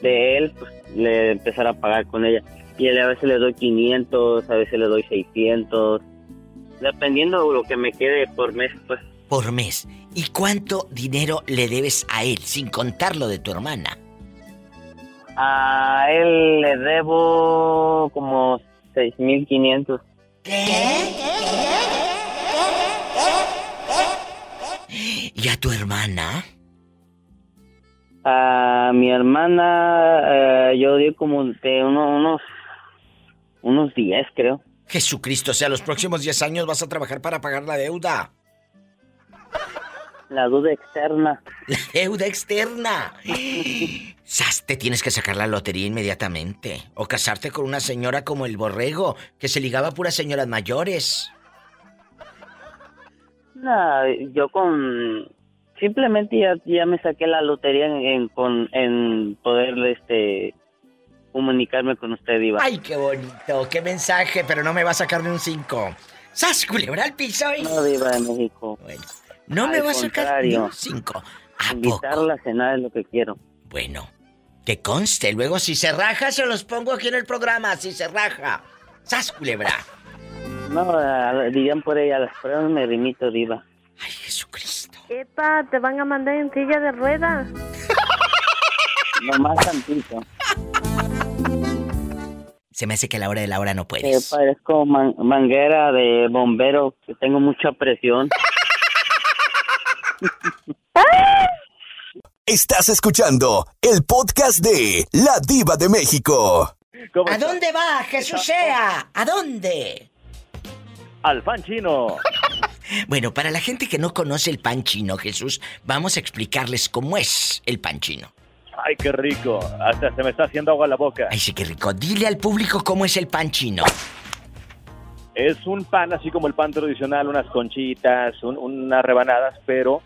de él, pues le empezara a pagar con ella. Y a veces le doy 500, a veces le doy 600, dependiendo de lo que me quede por mes, pues. Por mes. ¿Y cuánto dinero le debes a él, sin contar lo de tu hermana? A él le debo como 6.500. ¿Y a tu hermana? A mi hermana, eh, yo di como de uno- unos, unos 10, creo. Jesucristo, o sea, los próximos 10 años vas a trabajar para pagar la deuda. La duda externa. La deuda externa. Sas, te tienes que sacar la lotería inmediatamente. O casarte con una señora como el borrego, que se ligaba a puras señoras mayores. No, yo con... Simplemente ya, ya me saqué la lotería en, en- con, en poder este, comunicarme con usted, Diva. Ay, qué bonito, qué mensaje, pero no me va a sacar ni un 5. ¡Sas, culebra al piso! y- No, Diva de México. No me Al va a sacar ni un 5. Invitarla a cenar es lo que quiero. Bueno, que conste, luego si se raja se los pongo aquí en el programa, si se raja. ¡Sas, culebra! No, dirían por ella, a las pruebas me remito, Diva. Epa, te van a mandar en silla de ruedas. Nomás tantito. Se me hace que a la hora de la hora no Eh, puedes. parezco man- manguera de bombero, que tengo mucha presión. [LAUGHS] Estás escuchando el podcast de La Diva de México. ¿A dónde va, Jesús sea? ¿A dónde? Al pan chino. [LAUGHS] Bueno, para la gente que no conoce el pan chino, Jesús, vamos a explicarles cómo es el pan chino. Ay, qué rico. Hasta se me está haciendo agua en la boca. Ay, sí, qué rico. Dile al público cómo es el pan chino. Es un pan así como el pan tradicional, unas conchitas, un- unas rebanadas, pero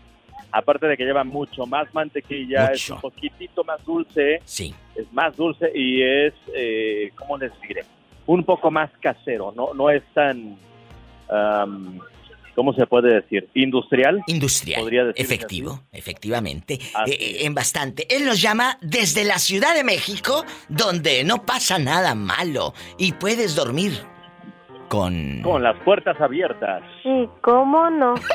aparte de que lleva mucho más mantequilla, es un poquitito más dulce. Sí. Es más dulce y es, eh, ¿cómo les diré? Un poco más casero, no, no es tan, ¿cómo se puede decir? Industrial. Industrial. Podría Efectivo, efectivamente. Así Eh, eh, en bastante. Él nos llama desde la Ciudad de México, donde no pasa nada malo y puedes dormir con... Con las puertas abiertas. ¿Y cómo no? [LAUGHS]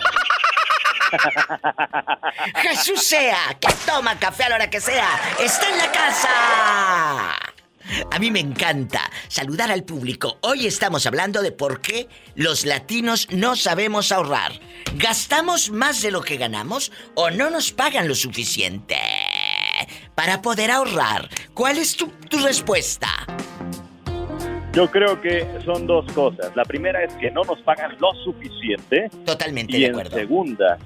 Jesús sea, que toma café a la hora que sea, está en la casa. A mí me encanta saludar al público. Hoy estamos hablando de por qué los latinos no sabemos ahorrar. ¿Gastamos más de lo que ganamos o no nos pagan lo suficiente? Para poder ahorrar, ¿cuál es tu, tu respuesta? Yo creo que son dos cosas. La primera es que no nos pagan lo suficiente. Totalmente y de en acuerdo. segunda,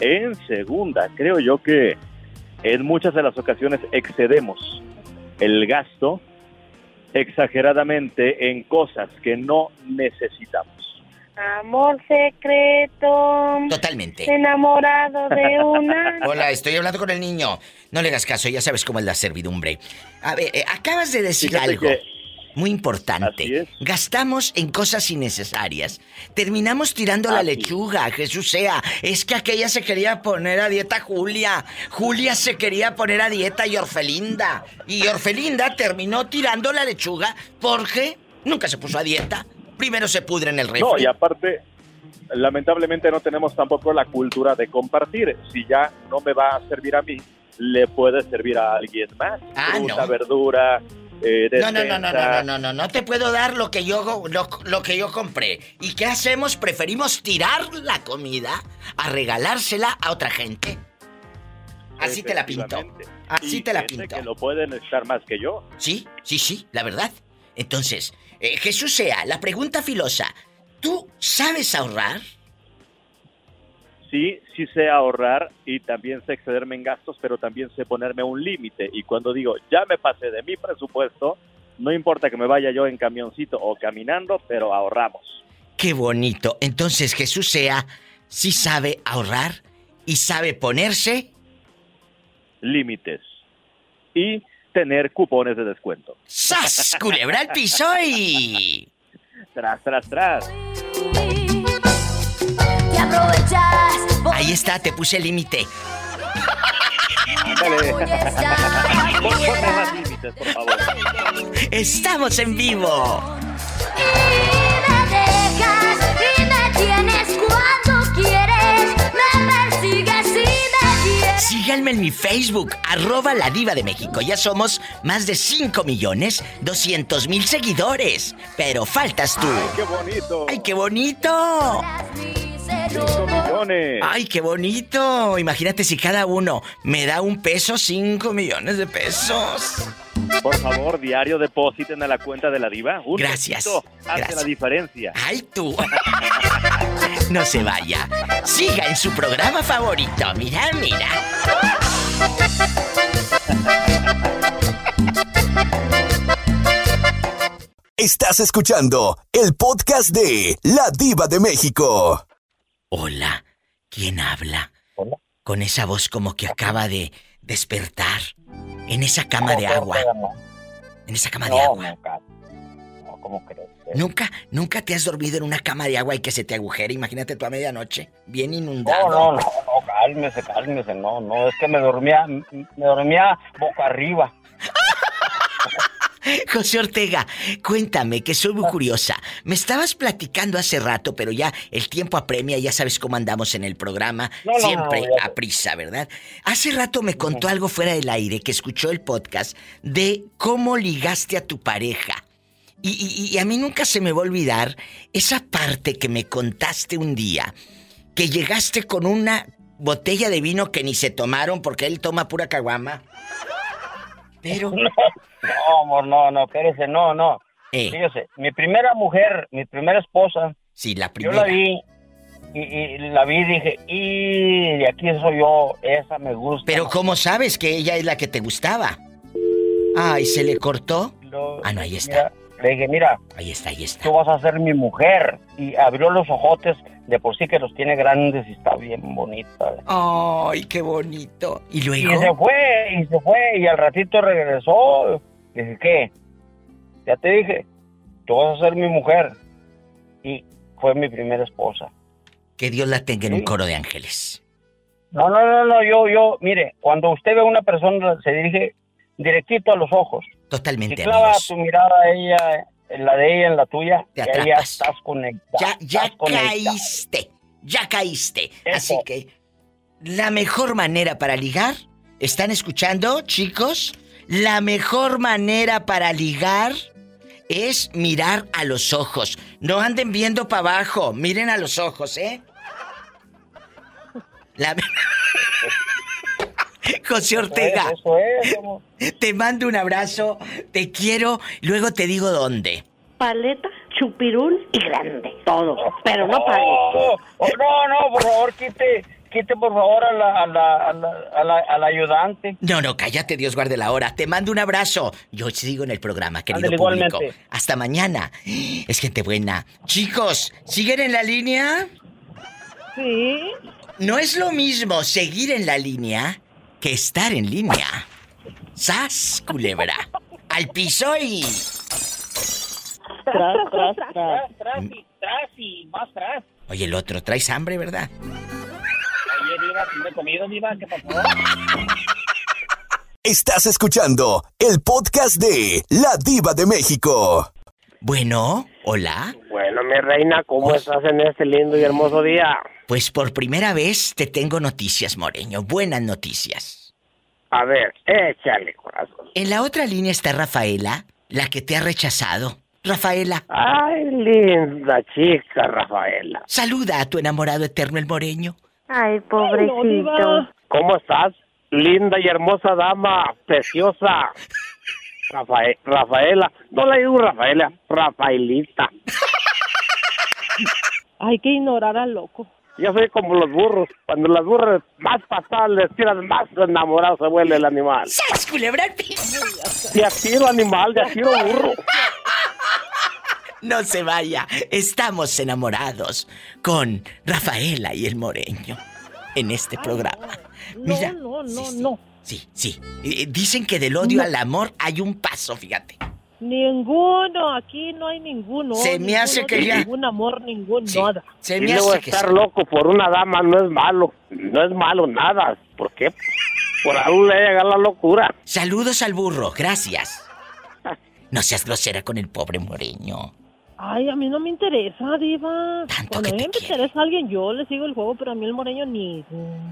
en segunda, creo yo que en muchas de las ocasiones excedemos el gasto exageradamente en cosas que no necesitamos. Amor secreto. Totalmente. Enamorado de [LAUGHS] una. Hola, estoy hablando con el niño. No le hagas caso, ya sabes cómo es la servidumbre. A ver, eh, acabas de decir Fíjate algo que- muy importante. Gastamos en cosas innecesarias. Terminamos tirando la lechuga, Jesús sea. Es que aquella se quería poner a dieta Julia. Julia se quería poner a dieta y Orfelinda. Y Orfelinda terminó tirando la lechuga porque nunca se puso a dieta. Primero se pudre en el refri. No, y aparte, lamentablemente no tenemos tampoco la cultura de compartir. Si ya no me va a servir a mí, le puede servir a alguien más. Ah, Fruta, no. verdura, eh, No, no, no, no, no, no, no, no, no te puedo dar lo que yo lo, lo que yo compré. ¿Y qué hacemos? Preferimos tirar la comida a regalársela a otra gente. Así te la pinto. Así Y te la pinto. que lo puede necesitar más que yo. Sí, sí, sí, la verdad. Entonces, eh, Jesús sea, la pregunta filosa, ¿tú sabes ahorrar? Sí, sí sé ahorrar y también sé excederme en gastos, pero también sé ponerme un límite. Y cuando digo, ya me pasé de mi presupuesto, no importa que me vaya yo en camioncito o caminando, pero ahorramos. Qué bonito. Entonces, Jesús sea, sí sabe ahorrar y sabe ponerse Límites. Y tener cupones de descuento. ¡Sas! Culebra al piso y... [LAUGHS] Tras, tras, tras. Te aprovechas. Ahí está, te puse el límite. Ándale. Pon- Ponme más límites, por favor. Estamos en vivo. Me dejas y me tienes cuando quieres. Me persigues y me quieres. Síganme en mi Facebook, arroba la diva de México. Ya somos más de 5 millones 200 mil seguidores. Pero faltas tú. ¡Qué bonito! ¡Ay, qué bonito! ¡Cinco millones! ¡Ay, qué bonito! Imagínate si cada uno me da un peso, 5 millones de pesos. Por favor, diario depositen a la cuenta de la diva. Un Gracias, hace gracias. la diferencia. ¡Ay, tú! [LAUGHS] No se vaya. Siga en su programa favorito. Mira, mira. Estás escuchando el podcast de La Diva de México. Hola, ¿quién habla? Con esa voz como que acaba de despertar. En esa cama de agua. En esa cama de agua. No, ¿cómo crees? ¿Nunca, nunca te has dormido en una cama de agua y que se te agujere? Imagínate tú a medianoche, bien No, inundado. no, no, no, cálmese, cálmese, no, no, es que me dormía, me dormía boca arriba. [LAUGHS] José Ortega, cuéntame, que soy muy curiosa. Me estabas platicando hace rato, pero ya el tiempo apremia, ya sabes cómo andamos en el programa, No, siempre no, a prisa, ¿verdad? Hace rato me contó algo fuera del aire, que escuchó el podcast, de cómo ligaste a tu pareja. Y, y- y a mí nunca se me va a olvidar esa parte que me contaste un día, que llegaste con una botella de vino que ni se tomaron porque él toma pura caguama. Pero... [LAUGHS] No, amor, no, no, espérese, no, no. Eh. Fíjese, mi primera mujer, mi primera esposa, Sí, la yo primera. la vi y, y la vi y dije, y de aquí soy yo, esa me gusta. Pero ¿cómo sabes que ella es la que te gustaba? Ay, ¿se le cortó? Ah, no, ahí está. Mira, le dije, mira, ahí está, ahí está. Tú vas a ser mi mujer. Y abrió los ojotes, de por sí que los tiene grandes y está bien bonita. Ay, qué bonito. ¿Y Y luego? se fue, y se fue, y al ratito regresó. Dije, ¿qué? Ya te dije, tú vas a ser mi mujer. Y fue mi primera esposa. Que Dios la tenga en un coro de ángeles. No, no, no, no, yo, yo, mire, cuando usted ve a una persona, se dirige directito a los ojos. Totalmente, Si clava amigos. tu mirada a ella, en la de ella, en la tuya, Te ya estás conectado. Ya, ya estás conectado. caíste. Ya caíste. Así que la mejor manera para ligar, ¿están escuchando, chicos? La mejor manera para ligar es mirar a los ojos. No anden viendo para abajo, miren a los ojos, ¿eh? La... [LAUGHS] [LAUGHS] José Ortega. Eso es, amor. Te mando un abrazo, te quiero, luego te digo dónde. Paleta, chupirul y grande. Todo. Pero no pague. Oh, oh, no, no, por favor, quite, quite por favor a la, a la, a la, a la- al ayudante. No, no, cállate, Dios guarde la hora. Te mando un abrazo. Yo sigo en el programa, querido Ándale, público. igualmente. Hasta mañana. Es gente buena. Chicos, ¿siguen en la línea? Sí. No es lo mismo seguir en la línea que estar en línea. ¡Sas, culebra! Al piso y... Tras, tras, tras. tras y tras y más tras. Oye, el otro, traes hambre, ¿verdad? Ayer iba a comer comido, Diva, ¿qué pasó? Estás escuchando el podcast de La Diva de México. Bueno, hola. Bueno, mi reina, ¿cómo estás en este lindo y hermoso día? Pues por primera vez te tengo noticias, Moreño. Buenas noticias. A ver, échale, corazón. En la otra línea está Rafaela, la que te ha rechazado. Rafaela. Ay, linda chica, Rafaela. Saluda a tu enamorado eterno, el Moreño. Ay, pobrecito. ¿Cómo estás? Linda y hermosa dama, preciosa. [LAUGHS] Rafael, Rafaela, no le digo Rafaela, Rafaelita. [LAUGHS] Hay que ignorar al loco. Yo soy como los burros. Cuando las burras más pasadas les tiran, más enamorado se vuelve el animal. ¡Sas, culebra al piso! De tiro animal, de tiro burro. No se vaya. Estamos enamorados con Rafaela y el Moreño en este programa. Mira. No, no, no, no. Sí, sí. Eh, Dicen que del odio No. al amor hay un paso, fíjate. Ninguno, aquí no hay ninguno. Se me hace Ninguno, que ya- Ningún amor, ningún Sí. nada. Se y me luego hace que estar sí. loco por una dama no es malo. No es malo nada. ¿Por qué? Por algo le llega la locura. Saludos al burro, gracias. No seas grosera con el pobre Moreño. Ay, a mí no me interesa, diva. Cuando a mí me interesa alguien, yo le sigo el juego, pero a mí el moreño ni...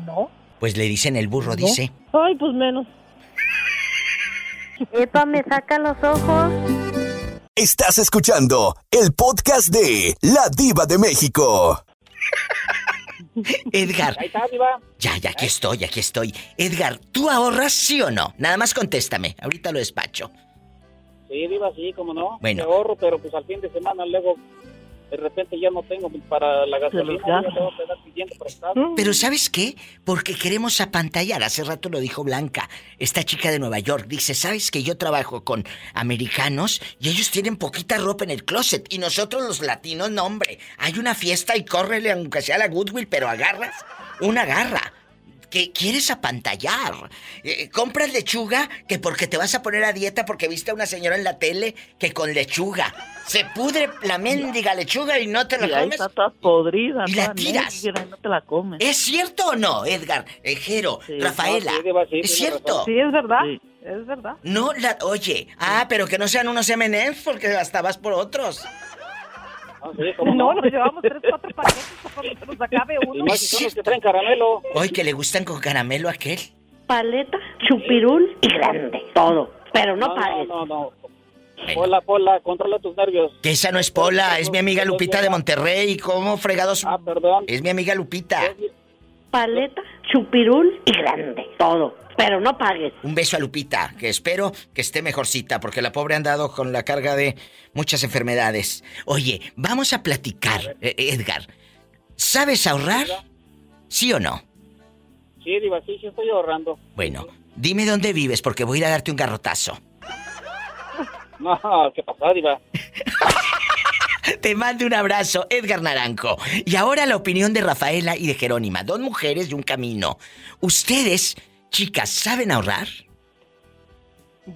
No. Pues le dicen el burro, No. dice. Ay, pues menos. [LAUGHS] Epa, me saca los ojos. Estás escuchando el podcast de La Diva de México. Edgar. Ahí está, Diva. Ya, ya, aquí estoy, aquí estoy. Edgar, ¿tú ahorras sí o no? Nada más contéstame. Ahorita lo despacho. Sí, Diva, sí, como no. Bueno. Me ahorro, pero pues al fin de semana luego de repente ya no tengo para la gasolina, ya. tengo que estar pidiendo prestado. Pero ¿sabes qué? Porque queremos apantallar. Hace rato lo dijo Blanca, esta chica de Nueva York. Dice, ¿sabes que yo trabajo con americanos y ellos tienen poquita ropa en el closet? Y nosotros los latinos, no hombre. Hay una fiesta y córrele aunque sea la Goodwill, pero agarras una garra. Que quieres apantallar. Eh, compras lechuga que porque te vas a poner a dieta porque viste a una señora en la tele que con lechuga. Se pudre la mendiga lechuga y no te la Y ahí comes. está toda podrida. Y la tiras. negra, no te la comes. ¿Es cierto o no, Edgar? Eh, Jero, Rafaela. No, sí, ¿Es cierto? Sí, es verdad. Es verdad. No, la, oye, ah, pero que no sean unos M&M's porque hasta vas por otros. No, nos llevamos tres, cuatro paquetes para se nos acabe uno. Es cierto. caramelo. Hoy que le gustan con caramelo a aquel. Paleta, chupirul y grande. Todo. Pero no, No, pagues. no, no. Pola, Pola, controla tus nervios. Que esa no es Pola, es mi amiga Lupita de Monterrey. ¿Cómo fregados? Ah, perdón. Es mi amiga Lupita. Paleta, chupirul y grande. Todo. Pero no pagues. Un beso a Lupita, que espero que esté mejorcita, porque la pobre ha andado con la carga de muchas enfermedades. Oye, vamos a platicar, eh, Edgar. ¿Sabes ahorrar? ¿Sí o no? Sí, Diva, sí, sí estoy ahorrando. Bueno, dime dónde vives, porque voy a ir a darte un garrotazo. [LAUGHS] No, ¿qué pasó, Diva? [LAUGHS] Te mando un abrazo, Edgar Naranjo. Y ahora la opinión de Rafaela y de Jerónima, dos mujeres y un camino. ¿Ustedes, chicas, saben ahorrar?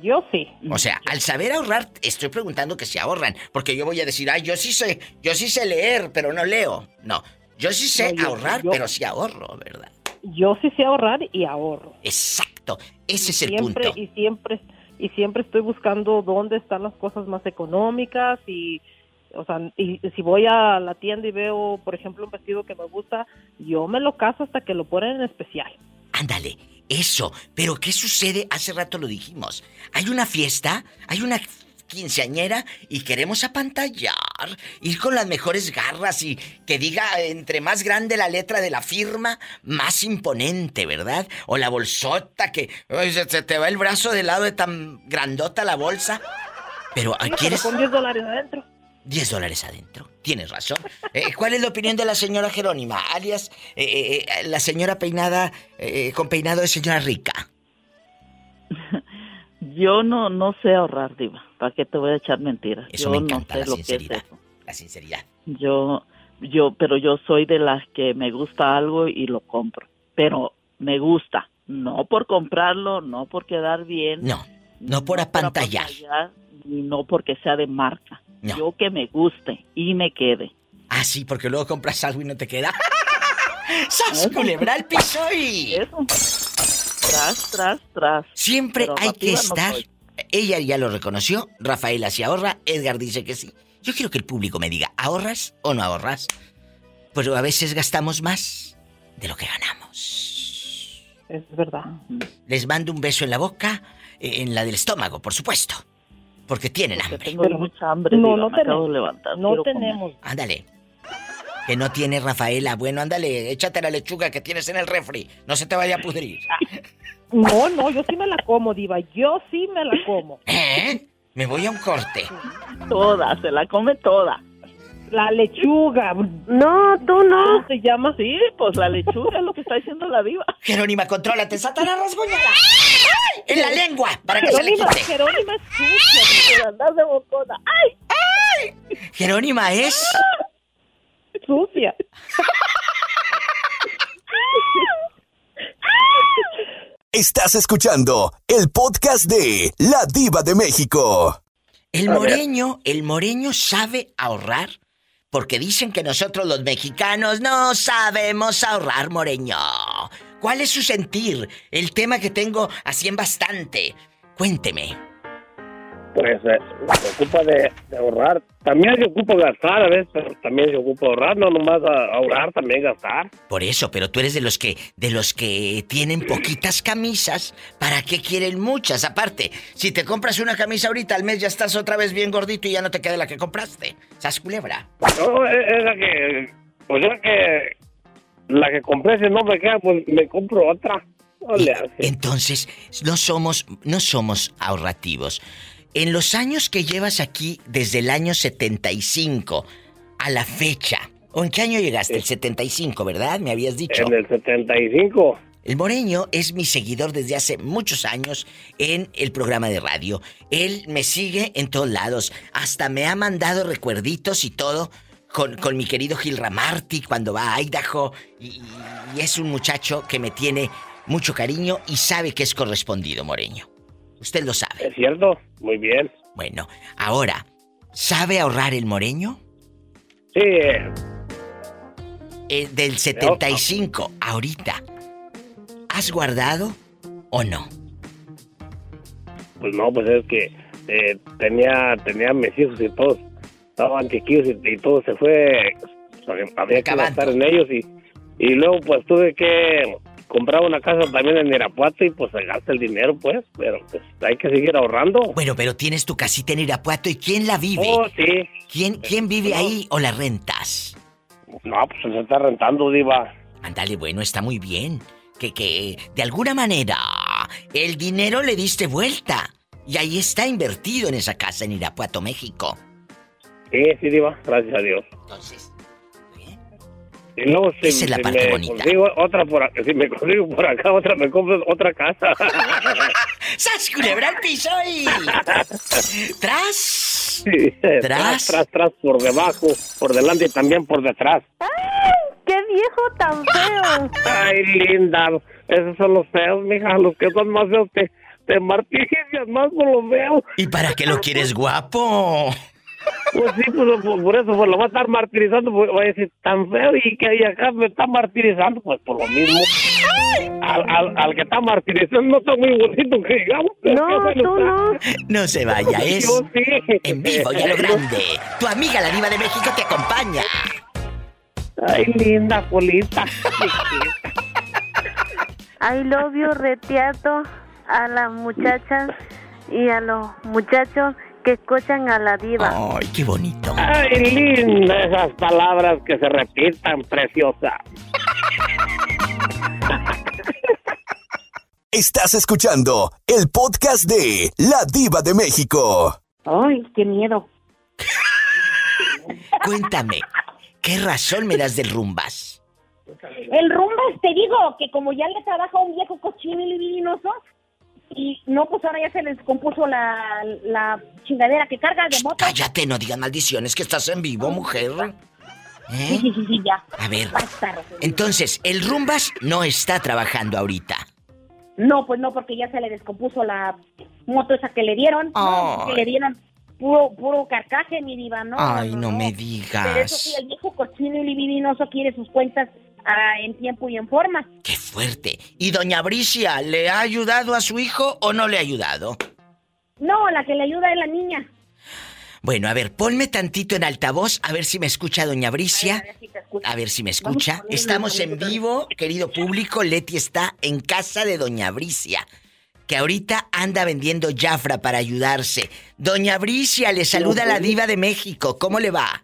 Yo sí. O sea, al saber ahorrar, estoy preguntando que si ahorran, porque yo voy a decir, ay, yo sí sé, yo sí sé leer, pero no leo. No, yo sí sé No, yo- ahorrar, yo- pero sí ahorro, ¿verdad? Yo sí sé ahorrar y ahorro. Exacto, ese es el punto. Y siempre, y siempre estoy buscando dónde están las cosas más económicas y, o sea, y si voy a la tienda y veo, por ejemplo, un vestido que me gusta, yo me lo caso hasta que lo ponen en especial. Ándale, eso. Pero ¿qué sucede? Hace rato lo dijimos. Hay una fiesta, hay una quinceañera y queremos apantallar, ir con las mejores garras y que diga entre más grande la letra de la firma, más imponente, ¿verdad? O la bolsota que ay, se, se te va el brazo de lado de tan grandota la bolsa. Pero Sí, pero ¿quieres con 10 dólares adentro. 10 dólares adentro? Tienes razón. Eh, ¿Cuál es la opinión de la señora Jerónima, alias eh, eh, eh, la señora peinada eh, con peinado de señora rica? [LAUGHS] Yo no no sé ahorrar, Diva. ¿Para qué te voy a echar mentiras? Eso yo me encanta, no la sé lo que es sinceridad. La sinceridad. Yo, yo, pero yo soy de las que me gusta algo y lo compro. Pero me gusta. No por comprarlo, no por quedar bien. No, no por apantallar. apantallar, ni no porque sea de marca. No. Yo que me guste y me quede. Ah, sí, porque luego compras algo y no te queda. [LAUGHS] ¡Sas, culebra al piso y... Tras, tras, tras. Siempre Pero hay que no estar... Ella ya lo reconoció, Rafaela se ahorra, Edgar dice que sí. Yo quiero que el público me diga, ¿ahorras o no ahorras? Pero a veces gastamos más de lo que ganamos. Es verdad. Les mando un beso en la boca, eh, en la del estómago, por supuesto. Porque tienen hambre. Tengo mucha hambre. No, no me acabo tenemos. de levantar. No tenemos. Ándale. Que no tiene Rafaela. Bueno, ándale, échate la lechuga que tienes en el refri. No se te vaya a pudrir. No, no, yo sí me la como, Diva. Yo sí me la como. ¿Eh? Me voy a un corte. Toda, se la come toda. La lechuga. No, tú no. ¿Cómo se llama? Sí, pues la lechuga es lo que está diciendo la diva. Jerónima, contrólate, Satanás, rasguñala. En la lengua, para que se le Jerónima, quite. Jerónima es sucia, Por andar de bocona. ¡Ay! ¡Ay! Jerónima es. Sucia. Estás escuchando el podcast de La Diva de México. El moreño, el moreño sabe ahorrar. Porque dicen que nosotros los mexicanos no sabemos ahorrar, moreño. ¿Cuál es su sentir? El tema que tengo así en bastante. Cuénteme. Pues eh, se ocupa de, de ahorrar. También se ocupa gastar a veces, pero también se ocupa ahorrar, no nomás a- ahorrar, también gastar. Por eso, pero tú eres de los que de los que tienen poquitas camisas, ¿para qué quieren muchas? Aparte, si te compras una camisa ahorita al mes ya estás otra vez bien gordito y ya no te queda la que compraste. ¿Sas culebra? No, es, es la que, pues es la que, la que compré, si no me queda, pues me compro otra. No le hace. Entonces, no somos no somos ahorrativos. En los años que llevas aquí desde el año 75 a la fecha, ¿o en qué año llegaste? El 75, ¿verdad? Me habías dicho. En el 75. El Moreño es mi seguidor desde hace muchos años en el programa de radio. Él me sigue en todos lados. Hasta me ha mandado recuerditos y todo con, con mi querido Gil Ramarty cuando va a Idaho. Y, y es un muchacho que me tiene mucho cariño y sabe que es correspondido, Moreño. Usted lo sabe. Es cierto, muy bien. Bueno, ahora, ¿sabe ahorrar el Moreño? Sí, Eh, del 75, ahorita. ¿Has guardado o no? pues no, pues es que eh, tenía, tenía mis hijos y todos estaban chiquillos y, y todo se fue, había que Acabando. gastar en ellos y, y luego pues tuve que comprar una casa también en Irapuato y pues se gasta el dinero pues, pero pues hay que seguir ahorrando. Bueno, pero tienes tu casita en Irapuato y ¿quién la vive? Oh, sí. ¿Quién, quién vive ahí o la rentas? No, pues se está rentando, diva. Ándale, bueno, está muy bien. Que, que, de alguna manera, el dinero le diste vuelta. Y ahí está invertido en esa casa en Irapuato, México. Sí, sí, diva, gracias a Dios. Entonces. Luego si, Esa es la parte me bonita. consigo otra por acá, si me consigo por acá otra, me compro otra casa. [LAUGHS] ¡Sas, culebra al piso y... ¡Tras! Sí, tras, tras, tras, por debajo, por delante y también por detrás. ¡Qué viejo tan feo! Ay, linda, esos son los feos, mija, los que son más feos te, te martirizan más por los feos. ¿Y para qué lo quieres guapo? Pues sí, pues, por, por eso pues, lo va a estar martirizando, pues, voy a decir, tan feo y que ahí acá me está martirizando, pues por lo mismo. Al, al, al que está martirizando no está muy bonito que digamos. pero qué bueno está. No se vaya, es Yo sí. en vivo y a lo grande. Tu amiga la diva de México te acompaña. Ay, linda, Polita. I love you, Retiato, a las muchachas y a los muchachos que escuchan a la diva. Ay, qué bonito. Ay, linda esas palabras que se repitan, preciosa. Estás escuchando el podcast de La Diva de México. Ay, qué miedo. Cuéntame, ¿qué razón me das del rumbas? El rumbas, te digo, que como ya le trabaja un viejo cochino y libidinoso, y no, pues ahora ya se les compuso la, la chingadera que carga de moto. Cállate, no digas maldiciones que estás en vivo, mujer. ¿Eh? Sí, sí, sí, sí, ya. A ver, Basta, entonces, el rumbas no está trabajando ahorita. No, pues no, porque ya se le descompuso la moto esa que le dieron. No, que le dieron puro, puro carcaje, mi diva, ¿no? Ay, no, no no. me Pero eso sí, digas. el viejo cochino y libidinoso quiere sus cuentas ah, en tiempo y en forma. Qué fuerte. ¿Y doña Bricia le ha ayudado a su hijo o no le ha ayudado? No, la que le ayuda es la niña. Bueno, a ver, ponme tantito en altavoz a ver si me escucha doña Bricia. A ver si me escucha. Estamos en vivo, querido público. Leti está en casa de doña Bricia, que ahorita anda vendiendo Jafra para ayudarse. Doña Bricia, le saluda la diva de México. ¿Cómo le va?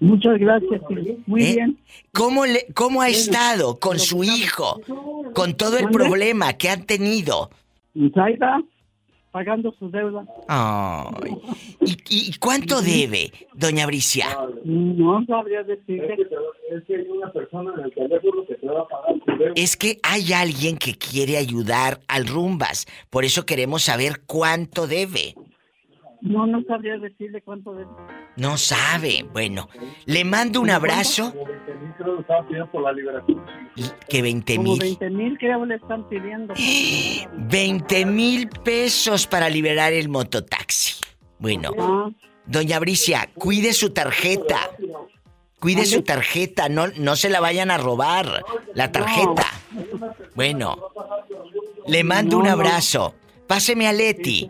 Muchas gracias, muy ¿Eh? bien. ¿Cómo, le, ¿Cómo ha estado con su hijo? Con todo el problema que han tenido. Pues ahí está, pagando sus deudas. Ay. ¿Y, y cuánto debe, doña Bricia? No sabría decirle. Es que hay una persona en el teléfono que te va a pagar tu deuda. Es que hay alguien que quiere ayudar al Rumbas. Por eso queremos saber cuánto debe. No, no sabría decirle cuánto debe. No sabe. Bueno, le mando un abrazo. Como 20 mil creo que estaba pidiendo por la liberación. Y que 20 Como mil. 20 mil creo le están pidiendo. [GASPS] 20 mil pesos para liberar el mototaxi. Bueno, Ah. doña Bricia, cuide su tarjeta. Cuide su tarjeta, no, no se la vayan a robar. La tarjeta. Bueno, le mando un abrazo. Páseme a Leti.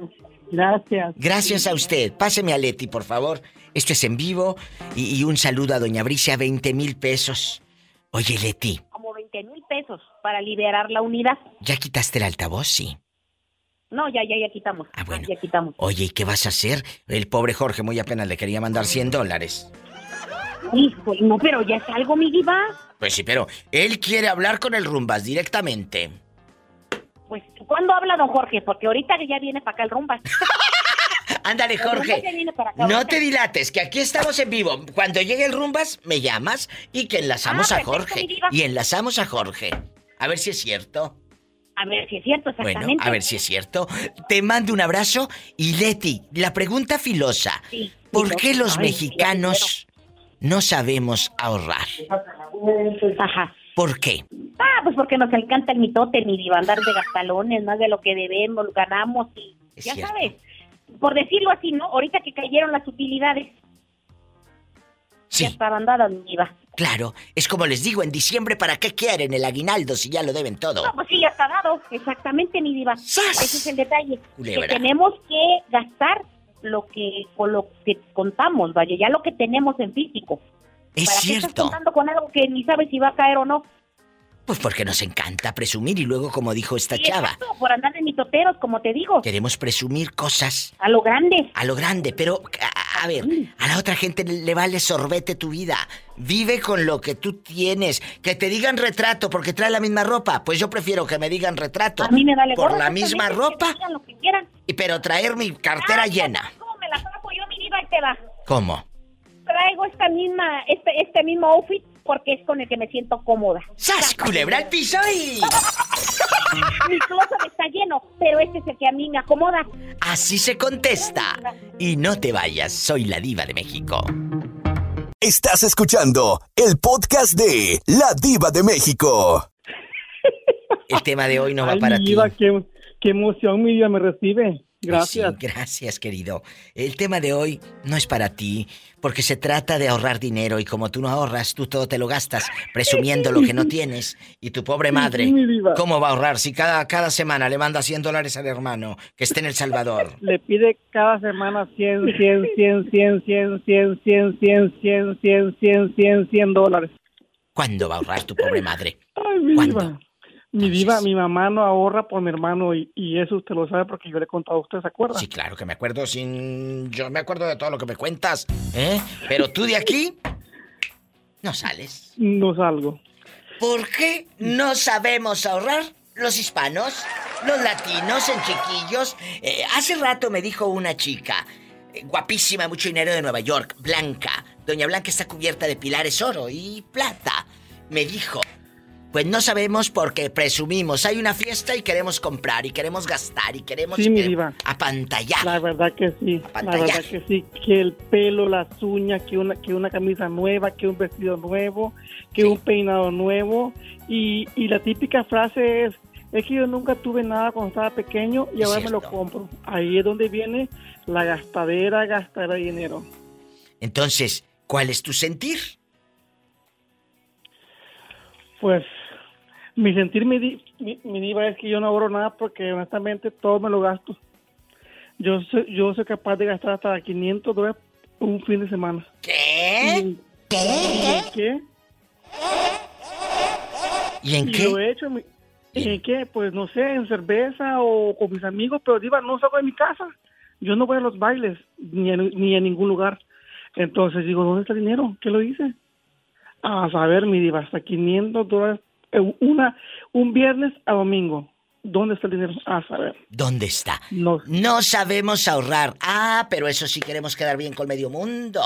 Gracias. Gracias a usted. Páseme a Leti, por favor. Esto es en vivo. Y, y un saludo a doña Bricia, 20 mil pesos. Oye, Leti, Como 20 mil pesos para liberar la unidad. ¿ya quitaste el altavoz? Sí. No, ya, ya, ya quitamos. Ah, bueno. Ya quitamos. Oye, ¿y qué vas a hacer? El pobre Jorge muy apenas le quería mandar 100 dólares. Hijo, no, pero ya es algo, mi diva. Pues sí, pero él quiere hablar con el Rumbas directamente. Pues, ¿cuándo habla don Jorge? Porque ahorita que ya viene para acá el rumba. [LAUGHS] Ándale, Jorge. acá No te dilates, que aquí estamos en vivo. Cuando llegue el Rumbas, me llamas y que enlazamos Ah, a Jorge. Y enlazamos a Jorge. A ver si es cierto. A ver si es cierto, Bueno, exactamente. a ver si es cierto. Te mando un abrazo y Leti, la pregunta filosa. Sí, ¿Por filosa. qué los Ay, mexicanos no sabemos ahorrar. Ajá. ¿Por qué? Ah, pues porque nos encanta el mitote, ni diva, andar de gastalones, más de lo que debemos, ganamos y Es ya cierto. sabes. Por decirlo así, ¿no? Ahorita que cayeron las utilidades. Sí. Ya estaban dadas, mi diva. Claro, es como les digo, en diciembre, ¿para qué quieren el aguinaldo si ya lo deben todo? No, pues sí, ya está dado. Exactamente, mi diva. Ese es el detalle. Culebra. Que tenemos que gastar lo que con lo que contamos, vaya, ya lo que tenemos en físico. Es ¿Para qué estás cierto. contando con algo que ni sabes si va a caer o no? Pues porque nos encanta presumir y luego, como dijo esta Sí, chava, exacto, por andar de mitoteros, como te digo. queremos presumir cosas A lo grande. a lo grande, pero a, a ver, a la otra gente le vale sorbete tu vida. Vive con lo que tú tienes. Que te digan retrato porque trae la misma ropa. Pues yo prefiero que me digan retrato. A mí me vale Por la misma ropa, que lo que quieran. y pero traer mi cartera llena. ¿Cómo me la saco yo, mi diva? Ahí te va. ¿Cómo? Traigo esta misma, este, este mismo outfit porque es con el que me siento cómoda. ¡Sas, culebra al piso y... Mi closet está lleno, pero este es el que a mí me acomoda. Así se contesta. Y no te vayas, soy la diva de México. Estás escuchando el podcast de La Diva de México. El tema de hoy no va Ay, para mi ti. diva, qué, qué emoción mi vida me recibe. Pues Gracias. sí, gracias, querido. El tema de hoy no es para ti, porque se trata de ahorrar dinero y como tú no ahorras, tú todo te lo gastas presumiendo lo que no tienes. Y tu pobre madre. ¿cómo va a ahorrar si cada, cada semana le manda 100 dólares al hermano que esté en El Salvador? Le pide cada semana 100, 100, 100, 100, 100, 100, 100, 100, 100, 100, 100, 100, 100 dólares. ¿Cuándo va a ahorrar tu pobre madre? Ay, mi diva. Mi diva, mi mamá no ahorra por mi hermano y, y eso usted lo sabe porque yo le he contado a usted, ¿se acuerda? Sí, claro que me acuerdo sin... Yo me acuerdo de todo lo que me cuentas, ¿eh? Pero tú de aquí no sales. No salgo. ¿Por qué no sabemos ahorrar los hispanos, los latinos en chiquillos? Eh, hace rato me dijo una chica, eh, guapísima, mucho dinero de Nueva York, Blanca. Doña Blanca está cubierta de pilares oro y plata. Me dijo, pues no sabemos porque presumimos. Hay una fiesta y queremos comprar y queremos gastar y queremos Sí, mi diva. apantallar. La verdad que sí, la verdad que sí, que el pelo, las uñas, que una, que una camisa nueva, que un vestido nuevo, que un peinado nuevo y, y la típica frase es, es que yo nunca tuve nada cuando estaba pequeño y Es ahora me lo compro. Ahí es donde viene la gastadera, de dinero. Entonces, ¿cuál es tu sentir? Pues mi sentir, mi, di- mi, mi diva es que yo no ahorro nada porque honestamente todo me lo gasto. Yo soy, yo soy capaz de gastar hasta 500 dólares un fin de semana. ¿Qué? ¿Qué? ¿Qué? ¿Y en Y qué? lo he hecho, mi- ¿en qué? Pues no sé, en cerveza o con mis amigos, pero diva, no salgo de mi casa. Yo no voy a los bailes, ni a, ni a ningún lugar. Entonces digo, ¿dónde está el dinero? ¿Qué lo hice? A saber, mi diva, hasta 500 dólares, una, un viernes a domingo. ¿Dónde está el dinero? A saber. ¿Dónde está? No. sabemos ahorrar. Ah, pero eso sí queremos quedar bien con medio mundo.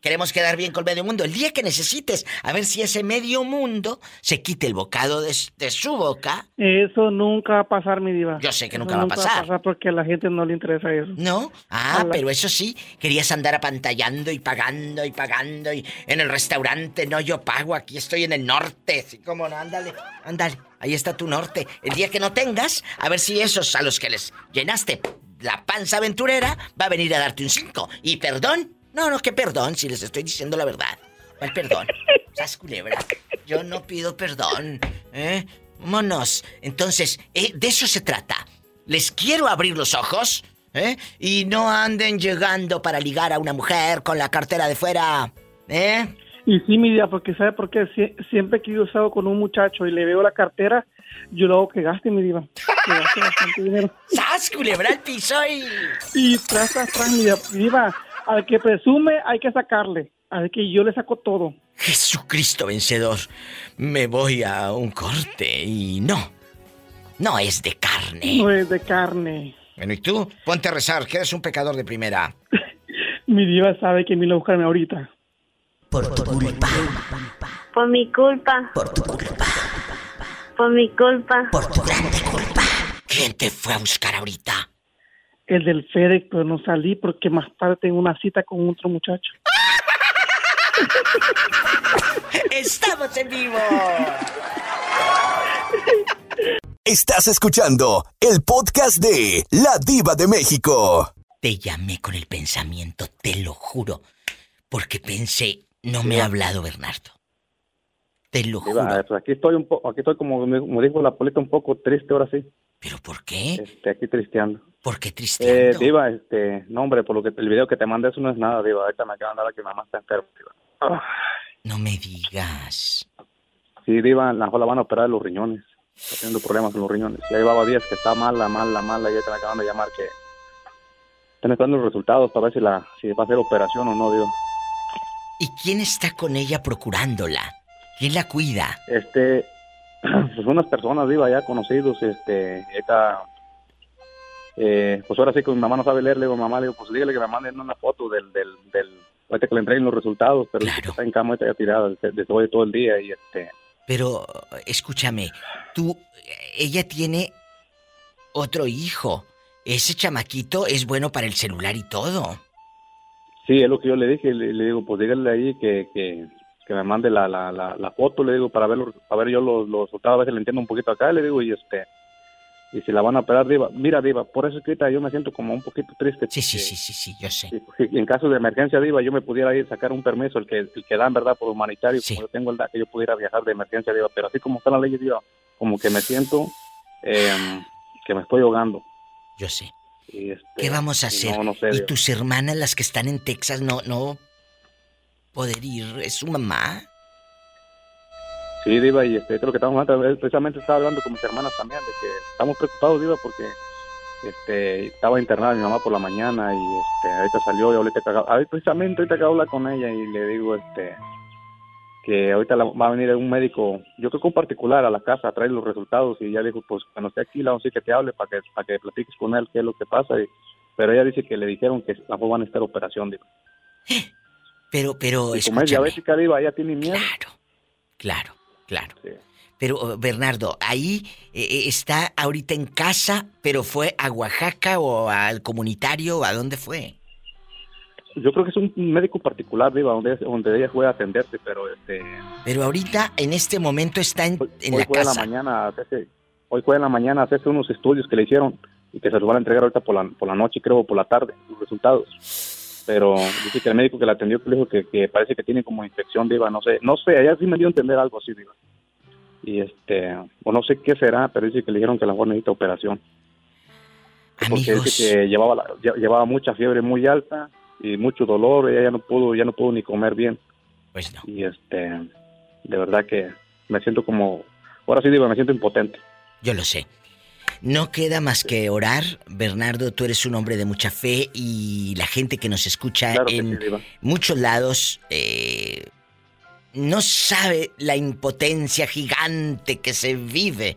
Queremos quedar bien con medio mundo. El día que necesites, a ver si ese medio mundo se quite el bocado de, de su boca. Eso nunca va a pasar, mi diva. Yo sé que nunca va a pasar. porque a la gente no le interesa eso. ¿No? Ah, A pero eso sí, querías andar apantallando y pagando y pagando y en el restaurante, no, yo pago, aquí estoy en el norte, así como no, ándale, ándale, ahí está tu norte. El día que no tengas, a ver si esos a los que les llenaste la panza aventurera va a venir a darte un 5. Y perdón, no, no, que perdón, si les estoy diciendo la verdad. ¿Cuál perdón? [LAUGHS] Sas culebra. Yo no pido perdón, ¿eh? Vámonos. Entonces, eh, de eso se trata. Les quiero abrir los ojos, ¿eh? Y no anden llegando para ligar a una mujer con la cartera de fuera, ¿eh? Y sí, mi diva, porque ¿sabe por qué? Sie- siempre que yo salgo con un muchacho y le veo la cartera, yo lo hago que gaste, mi diva. Que gaste bastante dinero. [LAUGHS] ¡Sas, culebra al piso y... Y tras, tras, tras, mi diva, al que presume hay que sacarle. Al que yo le saco todo. Jesucristo vencedor. Me voy a un corte y no. No es de carne. No es de carne. Bueno, ¿y tú? Ponte a rezar, que eres un pecador de primera. [LAUGHS] Mi diva sabe que a buscarme ahorita. Por tu culpa. Por mi culpa. Por tu culpa. Por mi culpa. Por tu grande culpa. ¿Quién te fue a buscar ahorita? El del FedEx, pero no salí porque más tarde tengo una cita con otro muchacho. [LAUGHS] ¡Estamos en vivo! Estás escuchando el podcast de La Diva de México. Te llamé con el pensamiento, te lo juro. Porque pensé, no me ha hablado Bernardo. Te lo juro. eh, pues aquí estoy un poco, aquí estoy como, como dijo la polita, un poco triste ahora sí. ¿Pero por qué? Este, aquí tristeando. ¿Por qué triste? Eh, Diva, este, no hombre, por lo que el video que te mandé eso no es nada, Diva. Ahorita me acaban de dar que mi mamá está enferma, Diva. Ah, No me digas. Sí, Diva, a lo mejor la van a operar de los riñones. Está teniendo problemas en los riñones. Ya llevaba días que está mala, mala, mala, y ya te me acaban de llamar que están esperando los resultados para ver si, la, si va a hacer operación o no, Diva. ¿Y quién está con ella procurándola? ¿Quién la cuida? Este, [CLEARS THROAT] pues unas personas, Diva, ya conocidos, este, esta, eh, pues ahora sí que mi mamá no sabe leer, le digo, mamá, le digo, pues dígale que me manden una foto del, del, del, ahorita que le entreguen los resultados, pero que está en cama, ahorita ya tirada desde hoy todo el día y este, Pero, escúchame, tú, ella tiene otro hijo. Ese chamaquito es bueno para el celular y todo. Sí, es lo que yo le dije, le, le digo, pues dígale ahí que, que, que me mande la, la, la, la foto, le digo, para ver, los- para ver yo los, los resultados, a veces le entiendo un poquito acá, le digo, y este, y si la van a operar, Diva, mira, Diva, por eso es que ahorita yo me siento como un poquito triste. Sí, sí, sí, sí, sí, yo sé. Si en caso de emergencia, Diva, yo me pudiera ir a sacar un permiso, el que, el que dan, ¿verdad? Por humanitario, como yo tengo el da, que yo pudiera viajar de emergencia, Diva, pero así como está la ley, Diva, como que me siento eh, que me estoy ahogando. Yo sé. Y, este, ¿Qué vamos a hacer? No, no sé, ¿Y tus hermanas, las que están en Texas, no, no poder ir? ¿Es su mamá? Sí, Diva, y este, creo que estamos hablando, precisamente estaba hablando con mis hermanas también, de que estamos preocupados, Diva, porque este, estaba internada mi mamá por la mañana y este, ahorita salió y ahorita ahorita precisamente ahorita acabo de hablar con ella y le digo este que ahorita la- va a venir un médico, yo creo que un particular a la casa a traer los resultados y ya dijo, pues cuando esté aquí, la vamos a decir que te hable para que, para que platiques con él qué es lo que pasa, y- pero ella dice que le dijeron que mejor van a estar operación, Diva. Pero, pero, Y como es diabética, Diva, ella tiene miedo. Claro, claro. Pero, oh, Bernardo, ahí eh, eh, está ahorita en casa, pero fue a Oaxaca o al comunitario, ¿a dónde fue? Yo creo que es un médico particular, Diva, donde, donde ella fue a atenderse, pero este... Pero ahorita, en este momento, está en, en hoy la fue en la mañana hacerse, hoy fue en la mañana a hacerse unos estudios que le hicieron y que se los van a entregar ahorita por la, por la noche, creo, por la tarde, los resultados. Pero dice que el médico que la atendió le dijo que, que parece que tiene como infección, Diva, no sé, no sé, ella sí me dio a entender algo así, Diva. Y este, o no sé qué será, pero dice que le dijeron que a lo mejor necesita operación. Porque Amigos. dice que llevaba, la- lle- llevaba mucha fiebre muy alta y mucho dolor, ella ya no pudo, ya no pudo ni comer bien. Pues no. Y este, de verdad que me siento como, ahora sí digo, me siento impotente. Yo lo sé. No queda más que orar. Bernardo, tú eres un hombre de mucha fe y la gente que nos escucha Claro en sí, muchos lados eh, no sabe la impotencia gigante que se vive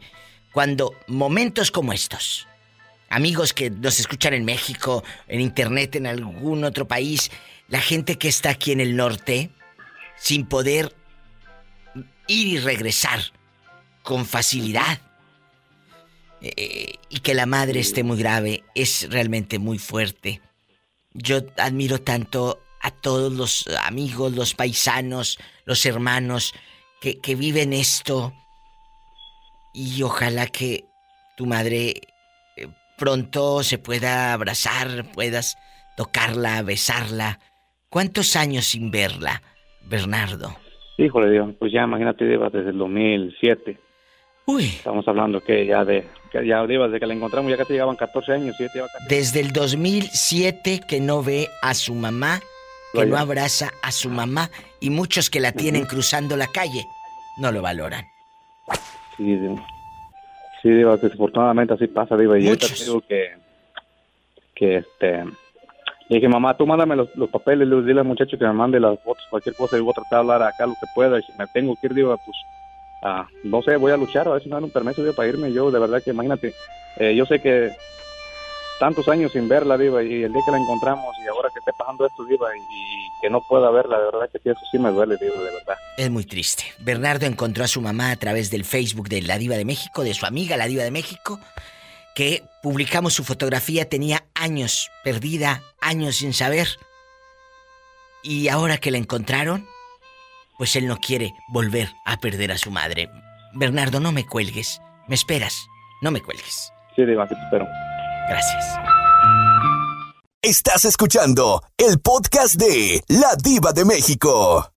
cuando momentos como estos, amigos que nos escuchan en México, en internet, en algún otro país, la gente que está aquí en el norte, sin poder ir y regresar con facilidad, eh, y que la madre esté muy grave, es realmente muy fuerte. Yo admiro tanto a todos los amigos, los paisanos, los hermanos que, que viven esto. Y ojalá que tu madre eh, pronto se pueda abrazar, puedas tocarla, besarla. ¿Cuántos años sin verla, Bernardo? Híjole, Dios, pues ya imagínate, Diva, desde el 2007. Uy. Estamos hablando que ya de, que ya Diva, desde que la encontramos ya casi llegaban 14 años, lleva Desde el 2007 que no ve a su mamá, que no abraza a su mamá y muchos que la tienen cruzando la calle no lo valoran. Sí, Diva. Sí, Diva, desafortunadamente así pasa, Diva, y ahorita te digo que, que este, le dije, mamá, tú mándame los, los papeles, le dile al muchacho que me mande las fotos, cualquier cosa, y voy a tratar de hablar acá lo que pueda, y si me tengo que ir, Diva, pues, ah, no sé, voy a luchar, a ver si me dan un permiso, Diva, para irme yo, de verdad que imagínate, eh, yo sé que tantos años sin verla, Diva, y el día que la encontramos, y ahora que esté pasando esto, Diva, y, y que no pueda verla, de verdad que sí, eso sí me duele, Diva, de verdad. Es muy triste. Bernardo encontró a su mamá a través del Facebook de la Diva de México, de su amiga la Diva de México, que publicamos su fotografía, tenía años perdida, años sin saber. Y ahora que la encontraron, pues él no quiere volver a perder a su madre. Bernardo, no me cuelgues. ¿Me esperas? No me cuelgues. Sí, Diva, que te espero. Gracias. Estás escuchando el podcast de La Diva de México.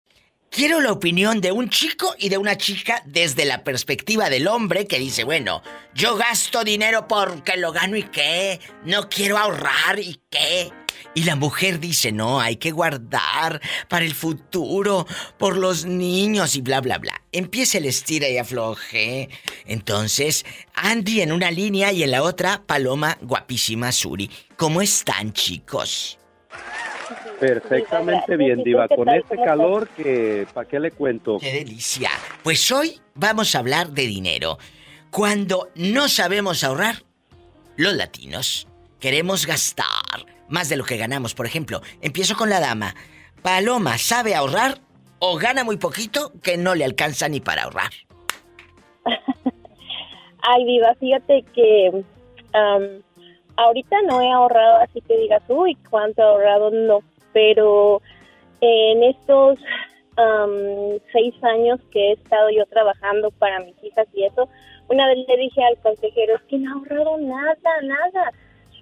Quiero la opinión de un chico y de una chica desde la perspectiva del hombre que dice, bueno, yo gasto dinero porque lo gano y qué, no quiero ahorrar y qué. Y la mujer dice, no, hay que guardar para el futuro, por los niños y bla, bla, bla. Empieza el estira y afloje. Entonces, Andy en una línea y en la otra, Paloma guapísima Suri. ¿Cómo están, chicos? Perfectamente bien, Diva. Con este calor que, ¿para qué le cuento? ¡Qué delicia! Pues hoy vamos a hablar de dinero. Cuando no sabemos ahorrar, los latinos queremos gastar más de lo que ganamos. Por ejemplo, empiezo con la dama. Paloma, ¿sabe ahorrar o gana muy poquito que no le alcanza ni para ahorrar? [LAUGHS] Ay, Diva, fíjate que ahorita no he ahorrado, así que digas, uy, cuánto he ahorrado, no. Pero en estos am, seis años que he estado yo trabajando para mis hijas y eso, una vez le dije al consejero, es que no he ahorrado nada, nada.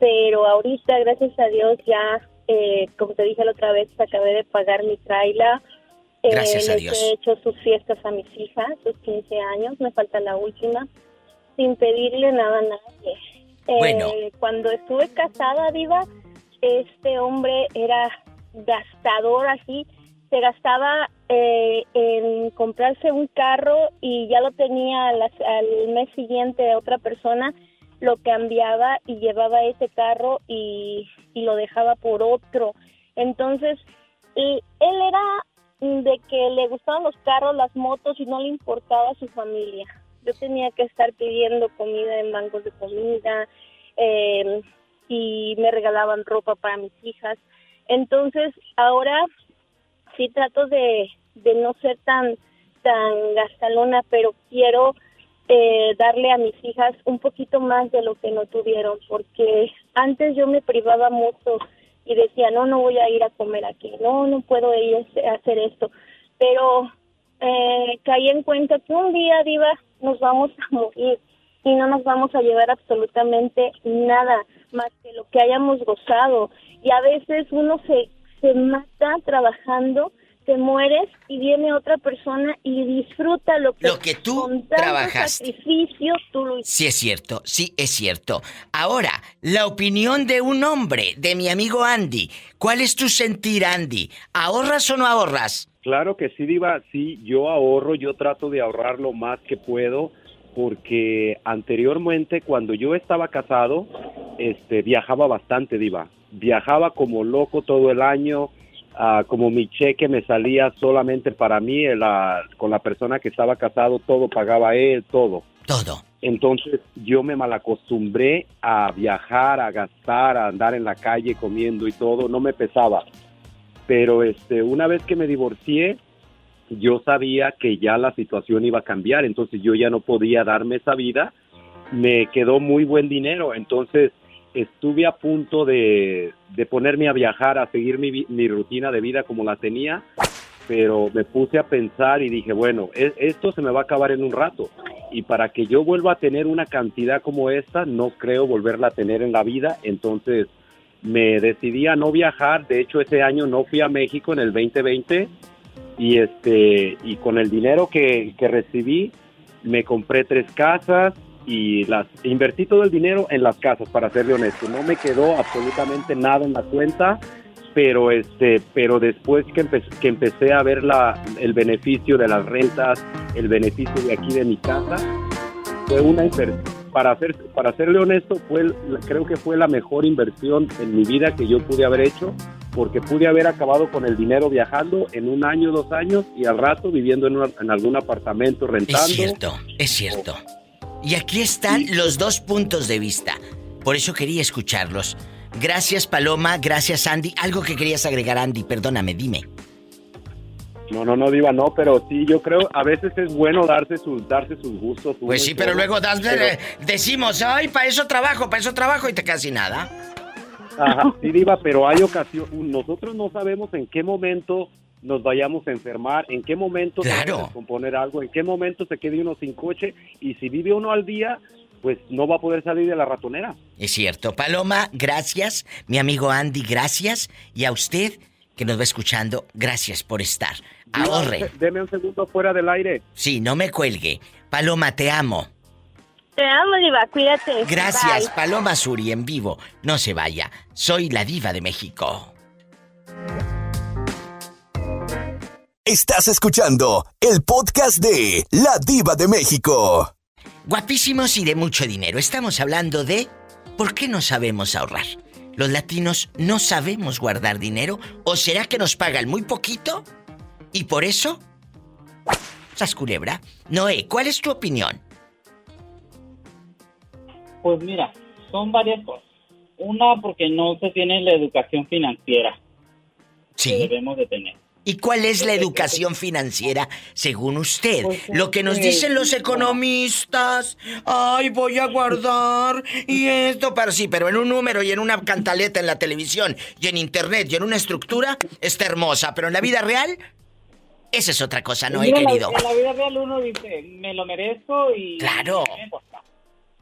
Pero ahorita, gracias a Dios, ya, eh, como te dije la otra vez, acabé de pagar mi traila. Eh, Gracias a les Dios. he hecho sus fiestas a mis hijas, sus 15 años, me falta la última, sin pedirle nada a nadie. Eh, Bueno. Cuando estuve casada, Diva, este hombre era gastador así, se gastaba eh, en comprarse un carro y ya lo tenía a las- al mes siguiente de otra persona, lo cambiaba y llevaba ese carro y, y lo dejaba por otro. Entonces, y él era de que le gustaban los carros, las motos y no le importaba su familia. Yo tenía que estar pidiendo comida en bancos de comida eh, y me regalaban ropa para mis hijas. Entonces, ahora sí trato de, de no ser tan, tan gastalona, pero quiero eh, darle a mis hijas un poquito más de lo que no tuvieron, porque antes yo me privaba mucho y decía, no, no voy a ir a comer aquí, no, no puedo ir a hacer- esto, pero eh, caí en cuenta que un día, Diva, nos vamos a morir y no nos vamos a llevar absolutamente nada más que lo que hayamos gozado. Y a veces uno se, se mata trabajando, te mueres y viene otra persona y disfruta lo que, Lo que tú con tanto trabajaste. sacrificio tú lo Sí es cierto, sí es cierto. Ahora, la opinión de un hombre, de mi amigo Andy. ¿Cuál es tu sentir, Andy? ¿Ahorras o no ahorras? Claro que sí, Diva, sí, yo ahorro, yo trato de ahorrar lo más que puedo, porque anteriormente cuando yo estaba casado, este, viajaba bastante, Diva. Viajaba como loco todo el año, ah, como mi cheque me salía solamente para mí, eh, la- con la persona que estaba casado, todo pagaba él, todo. Todo. Entonces yo me malacostumbré a viajar, a gastar, a andar en la calle comiendo y todo, no me pesaba. Pero este, una vez que me divorcié, yo sabía que ya la situación iba a cambiar, entonces yo ya no podía darme esa vida. Me quedó muy buen dinero, entonces estuve a punto de, de ponerme a viajar, a seguir mi, mi rutina de vida como la tenía, pero me puse a pensar y dije, bueno, e- esto se me va a acabar en un rato. Y para que yo vuelva a tener una cantidad como esta, no creo volverla a tener en la vida. Entonces me decidí a no viajar. De hecho, ese año no fui a México en el 2020. Y, este, y con el dinero que, que recibí, me compré tres casas y las invertí todo el dinero en las casas, para serle honesto. No me quedó absolutamente nada en la cuenta pero este pero después que empecé, que empecé a ver la, el beneficio de las rentas el beneficio de aquí de mi casa fue una inversión para ser para serle honesto fue creo que fue la mejor inversión en mi vida que yo pude haber hecho porque pude haber acabado con el dinero viajando en un año dos años y al rato viviendo en, una- en algún apartamento rentando Es cierto, es cierto. Y aquí están los dos puntos de vista. Por eso quería escucharlos. Gracias Paloma, gracias Andy. Algo que querías agregar Andy, perdóname, dime. no no no diva no pero sí yo creo a veces es bueno darse sus darse sus gustos Pues sí, pero luego das- pero- decimos, ay, para eso trabajo, para eso trabajo y te casi nada. Ajá, sí, Diva, pero hay ocasión, nosotros no sabemos en qué momento nos vayamos a enfermar, en qué momento se Claro. va a descomponer algo, en qué momento se quede uno sin coche y si vive uno al día, pues no va a poder salir de la ratonera. Es cierto. Paloma, gracias. Mi amigo Andy, gracias. Y a usted que nos va escuchando, gracias por estar. Ahorre. [LAUGHS] Deme un segundo fuera del aire. Sí, no me cuelgue. Paloma, te amo. Te amo, Diva, cuídate. Gracias, Bye. Paloma Suri en vivo. No se vaya. Soy la diva de México. Estás escuchando el podcast de La Diva de México. Guapísimos y de mucho dinero. Estamos hablando de por qué no sabemos ahorrar. Los latinos no sabemos guardar dinero o será que nos pagan muy poquito y por eso Sas culebra. Noé, ¿cuál es tu opinión? Pues mira, son varias cosas. Una, porque no se tiene la educación financiera Sí. que debemos de tener. ¿Y cuál es la educación financiera según usted? Lo que nos eh, dicen los economistas. Ay, voy a guardar y esto, pero sí, pero en un número y en una cantaleta en la televisión y en internet y en una estructura está hermosa, pero en la vida real esa es otra cosa, no he Mira, en la- querido. En la vida real uno dice, me lo merezco y... Claro. me.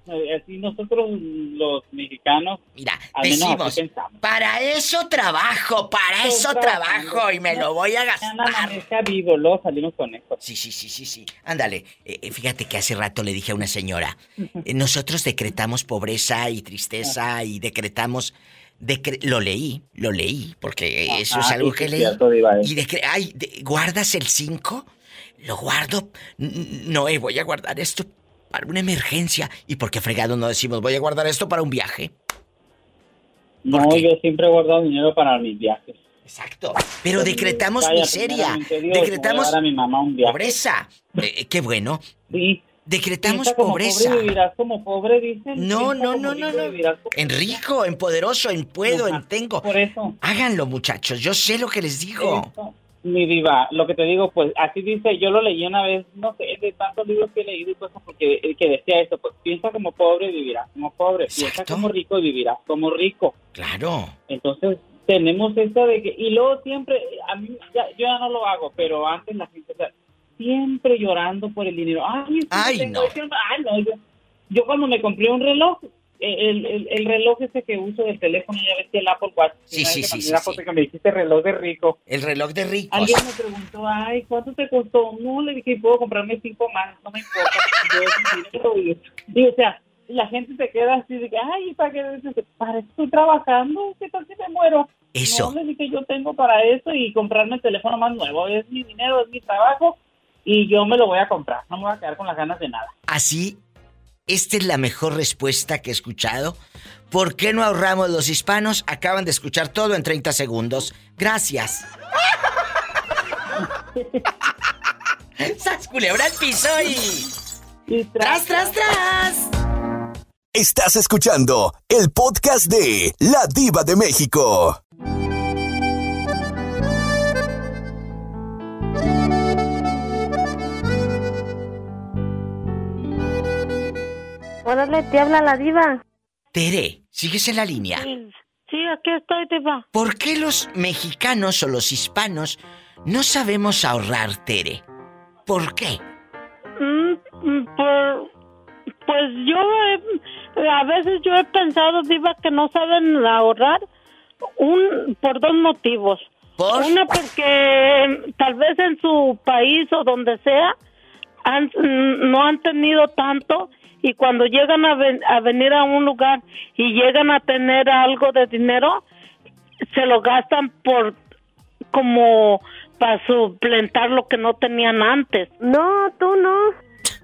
Eh, Así nosotros los mexicanos, Mira, al menos así Decimos, pensamos. para eso trabajo, para eso trabajo y me lo voy a gastar. Está vivo, luego salimos con esto. Sí, sí, sí, sí, sí. Ándale, eh, eh, fíjate que hace rato le dije a una señora, eh, nosotros decretamos pobreza y tristeza y decretamos... decre- lo leí, lo leí, porque eh, eso es Ah, algo sí, que leí. cierto, Diva, eh. Y decre- ay, de- ¿guardas el 5? Lo guardo. No, voy a guardar esto para una emergencia. ¿Y por qué fregado no decimos voy a guardar esto para un viaje? No, yo siempre he guardado dinero para mis viajes. Exacto. Pero decretamos Vaya, miseria. Dios, Decretamos a a mi mamá un viaje. pobreza. Eh, qué bueno. Sí. Decretamos como pobreza. Pobre vivirás como pobre, dicen. No, no, no, no, no. En rico, en poderoso, en puedo, en tengo. Por eso. Háganlo, muchachos. Yo sé lo que les digo. Eso, Mi diva, lo que te digo, pues así dice, yo lo leí una vez, no sé, de tantos libros que he leído y cosas, porque eh, que decía eso, pues piensa como pobre, vivirás como pobre, piensa como rico, vivirás como rico. Claro. Entonces, tenemos esto de que, y luego siempre, a mí, ya, yo ya no lo hago, pero antes la gente, o sea, siempre llorando por el dinero. Ay, Ay, no. ay, no, yo, yo cuando me compré un reloj, el, el, el reloj ese que uso del teléfono, ya ves que el Apple Watch. Sí, sí, sí, sí, sí. que me dijiste reloj de rico. El reloj de ricos. Alguien me preguntó, ay, ¿cuánto te costó? No, le dije, puedo comprarme cinco más, no me importa. [LAUGHS] Yo, y, y, o sea, la gente se queda así de que, ay, ¿para qué? Para estoy trabajando, ¿qué tal si me muero? Eso. No, le dije, yo tengo para eso y comprarme el teléfono más nuevo. Es mi dinero, es mi trabajo y yo me lo voy a comprar. No me voy a quedar con las ganas de nada. Así, esta es la mejor respuesta que he escuchado. ¿Por qué no ahorramos los hispanos? Acaban de escuchar todo en 30 segundos. Gracias. [LAUGHS] ¡Sas culebra al piso y... ¡Tras, tras, tras! Estás escuchando el podcast de La Diva de México. Órale, te habla la diva. Tere, ¿sigues en la línea? Sí, aquí estoy, diva. ¿Por qué los mexicanos o los hispanos no sabemos ahorrar, Tere? ¿Por qué? Mm, mm, por- pues yo he- a veces yo he pensado, Diva, que no saben ahorrar un por dos motivos. Una porque tal vez en su país o donde sea han- mm, no han tenido tanto y cuando llegan a, ven- a venir a un lugar y llegan a tener algo de dinero, se lo gastan por como para suplentar lo que no tenían antes. No, tú no.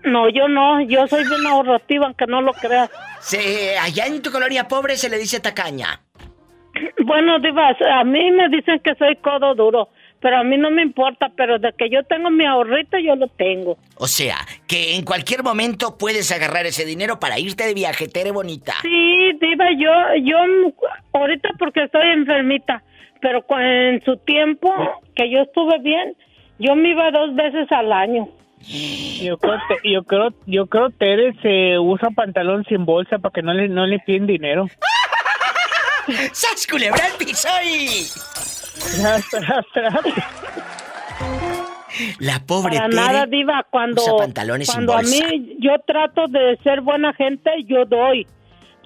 No, yo no, yo soy bien ahorrativa, aunque no lo creas. Se, allá en tu colonia pobre se le dice tacaña. Bueno, divas, a mí me dicen que soy codo duro, pero a mí no me importa, pero de que yo tengo mi ahorrito, yo lo tengo. O sea, que en cualquier momento puedes agarrar ese dinero para irte de viaje, Tere bonita. Sí, diva, yo, yo, ahorita porque estoy enfermita, pero en su tiempo que yo estuve bien, yo me iba dos veces al año. Yo creo, yo creo, yo creo Tere se usa pantalón sin bolsa para que no le, no le piden dinero. [LAUGHS] ¡Sas culebra [LAUGHS] La pobre Para Tere nada, Diva. Cuando, usa pantalones sin a mí yo trato de ser buena gente, yo doy.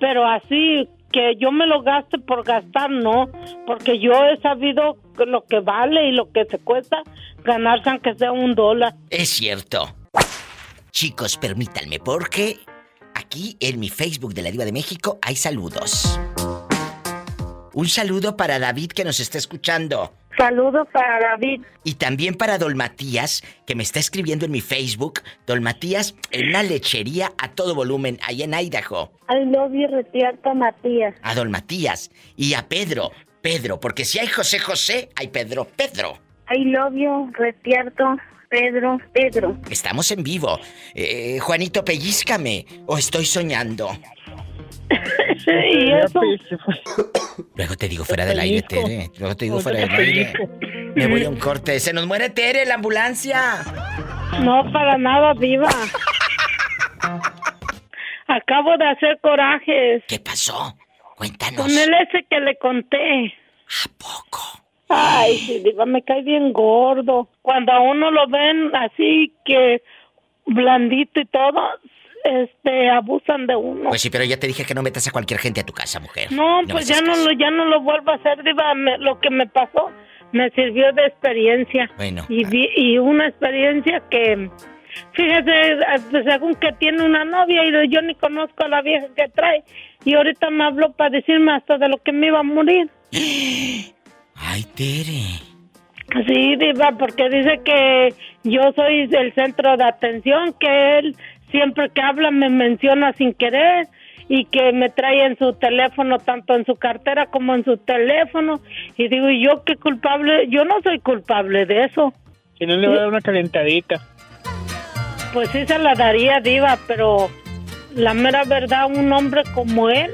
Pero así que yo me lo gaste por gastar, no. Porque yo he sabido lo que vale y lo que se cuesta ganarse aunque sea un dólar. Es cierto. Chicos, permítanme, porque aquí en mi Facebook de la Diva de México hay saludos. Un saludo para David que nos está escuchando. Saludos para David. Y también para Dolmatías, que me está escribiendo en mi Facebook. Dolmatías en una lechería a todo volumen, ahí en Idaho. I love you, Retierto Matías. A Dolmatías. Y a Pedro. Pedro, porque si hay José José, hay Pedro. Pedro. I love you, Retierto Pedro, Pedro. Estamos en vivo. Eh, Juanito, pellízcame. ¿O estoy soñando? [LAUGHS] y eso. Luego te digo fuera del aire, Tere. Luego te digo fuera del aire. Me voy a un corte. Se nos muere Tere, la ambulancia. No, para nada, Diva. Acabo de hacer corajes. ¿Qué pasó? Cuéntanos. Con el ese que le conté. ¿A poco? Ay, sí, Diva, me cae bien gordo. Cuando a uno lo ven así que blandito y todo, este, abusan de uno. Pues sí, pero ya te dije que no metas a cualquier gente a tu casa, mujer. No, pues ya no lo, ya no lo vuelvo a hacer, Diva. Me- lo que me pasó me sirvió de experiencia. Bueno. Y, vi- y una experiencia que, fíjese, eh, según que tiene una novia y yo ni conozco a la vieja que trae. Y ahorita me habló para decirme hasta de lo que me iba a morir. [GASPS] Ay, Tere. Sí, Diva, porque dice que yo soy el centro de atención, que él siempre que habla me menciona sin querer y que me trae en su teléfono, tanto en su cartera como en su teléfono. Y digo, ¿y yo qué culpable? Yo no soy culpable de eso. Si no le va a dar una calentadita. Pues sí se la daría, Diva, pero la mera verdad, un hombre como él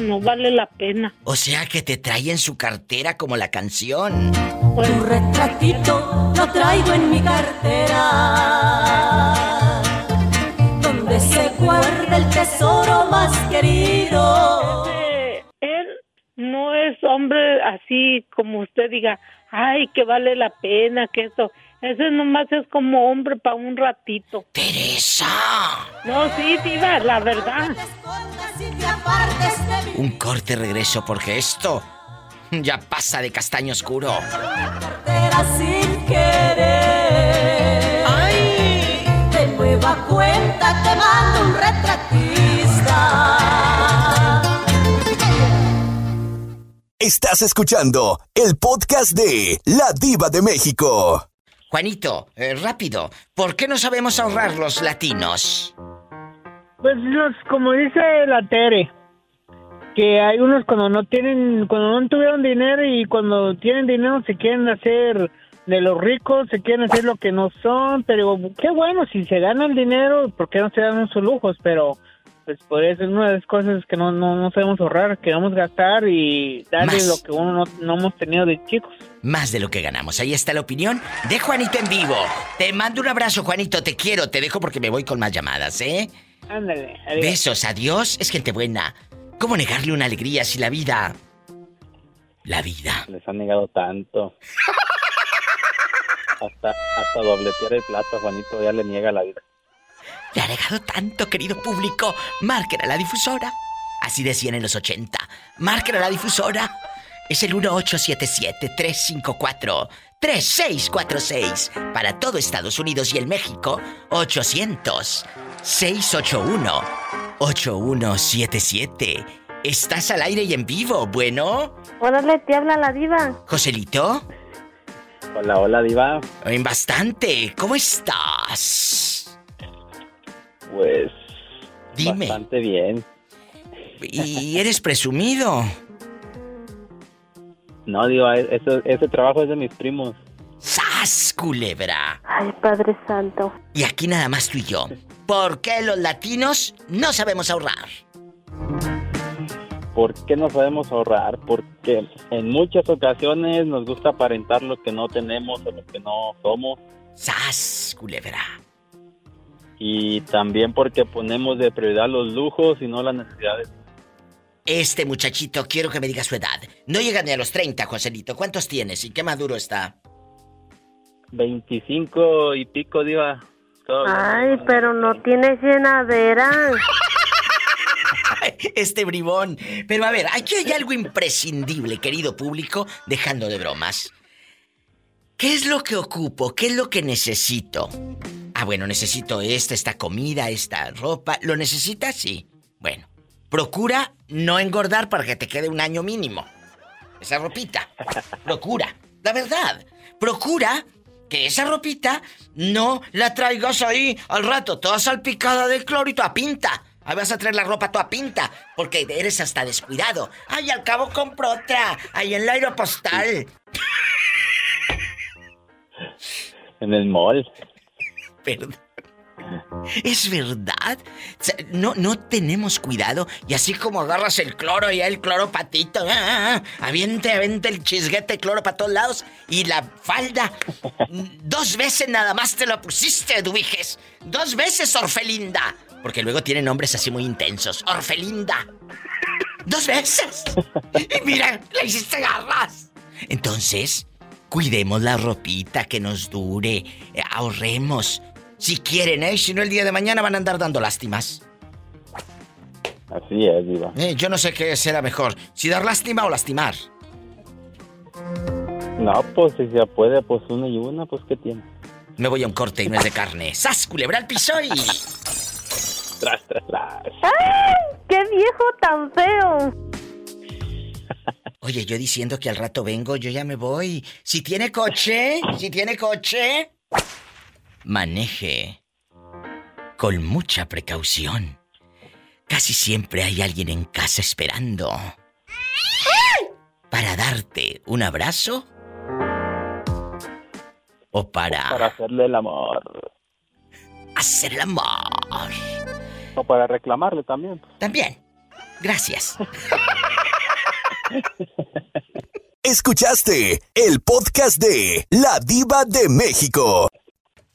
no vale la pena. O sea que te trae en su cartera como la canción. Tu retratito lo traigo en mi cartera, donde se guarda el tesoro más querido. Él no es hombre así como usted diga, ay, que vale la pena, que eso. Ese nomás es como hombre para un ratito. ¡Teresa! No, sí, diva, la verdad. Un corte regreso porque esto ya pasa de castaño oscuro. Sin querer. Cuenta te mando un retratista. Estás escuchando el podcast de La Diva de México. Juanito, eh, rápido, ¿por qué no sabemos ahorrar los latinos? Pues los, como dice la Tere, que hay unos cuando no tienen, cuando no tuvieron dinero y cuando tienen dinero se quieren hacer de los ricos, se quieren hacer lo que no son, pero qué bueno, si se gana el dinero, ¿por qué no se dan sus lujos? Pero pues por eso es una de las cosas que no, no, no sabemos ahorrar, queremos gastar y darle Más. lo que uno no, no hemos tenido de chicos. Más de lo que ganamos. Ahí está la opinión de Juanito en vivo. Te mando un abrazo, Juanito. Te quiero. Te dejo porque me voy con más llamadas, ¿eh? Ándale, adiós. Besos, adiós. Es gente buena. ¿Cómo negarle una alegría si la vida... La vida. Les han negado tanto. [LAUGHS] hasta, hasta dobletear el plato, Juanito ya le niega la vida. Le ha negado tanto, querido público. Marquen a la difusora. Así decían en los 80. Marquen a la difusora. Es el 1877-354-3646. Para todo Estados Unidos y el México, 800-681-8177. Estás al aire y en vivo, bueno. Órale, te habla la diva. Joselito. Hola, hola, Diva. En bastante. ¿Cómo estás? Pues. Dime. Bastante bien. ¿Y eres presumido? No, Diva, e-, ese, ese trabajo es de mis primos. ¡Sas, culebra! Ay, Padre Santo. Y aquí nada más tú y yo. ¿Por qué los latinos no sabemos ahorrar? ¿Por qué no sabemos ahorrar? Porque en muchas ocasiones nos gusta aparentar lo que no tenemos o lo que no somos. ¡Sas, culebra! Y también porque ponemos de prioridad los lujos y no las necesidades. Este muchachito, quiero que me diga su edad. No llega ni a los 30, Joselito. ¿Cuántos tienes y qué maduro está? 25 y pico, Diva. Ay, pero no tienes llenadera. Este bribón. Pero a ver, aquí hay algo imprescindible, querido público, dejando de bromas. ¿Qué es lo que ocupo? ¿Qué es lo que necesito? Ah, bueno, necesito esta, esta comida, esta ropa. ¿Lo necesitas? Sí. Bueno, procura no engordar para que te quede un año mínimo. Esa ropita. Procura. La verdad. Procura que esa ropita no la traigas ahí al rato, toda salpicada de cloro y toda pinta. Ahí vas a traer la ropa toda pinta, porque eres hasta descuidado. Ay, al cabo compro otra, ahí en la aeropostal. En el mall. Perdón. ¿Es verdad? No, no tenemos cuidado y así como agarras el cloro y el cloro patito, ah, ah, ah, aviente, aviente el chisguete de cloro para todos lados y la falda, dos veces nada más te lo pusiste, Duijes. Dos veces, Orfelinda. Porque luego tienen nombres así muy intensos. Orfelinda. Dos veces. Y mira, le hiciste garras. Entonces, cuidemos la ropita que nos dure, ahorremos. Si quieren, ¿eh? Si no, el día de mañana van a andar dando lástimas. Así es, Diva. Eh, yo no sé qué será mejor, si dar lástima o lastimar. No, pues si se puede, pues una y una, pues ¿qué tiene? Me voy a un corte y no es de carne. ¡Sas, culebra al piso y... Tras, tras, tras. ¡Ay! ¡Qué viejo tan feo! [LAUGHS] Oye, yo diciendo que al rato vengo, yo ya me voy. Si tiene coche, si tiene coche, maneje con mucha precaución. Casi siempre hay alguien en casa esperando para darte un abrazo o para Para hacerle el amor. hacer el amor. O para reclamarle también. También. Gracias. [LAUGHS] Escuchaste el podcast de La Diva de México.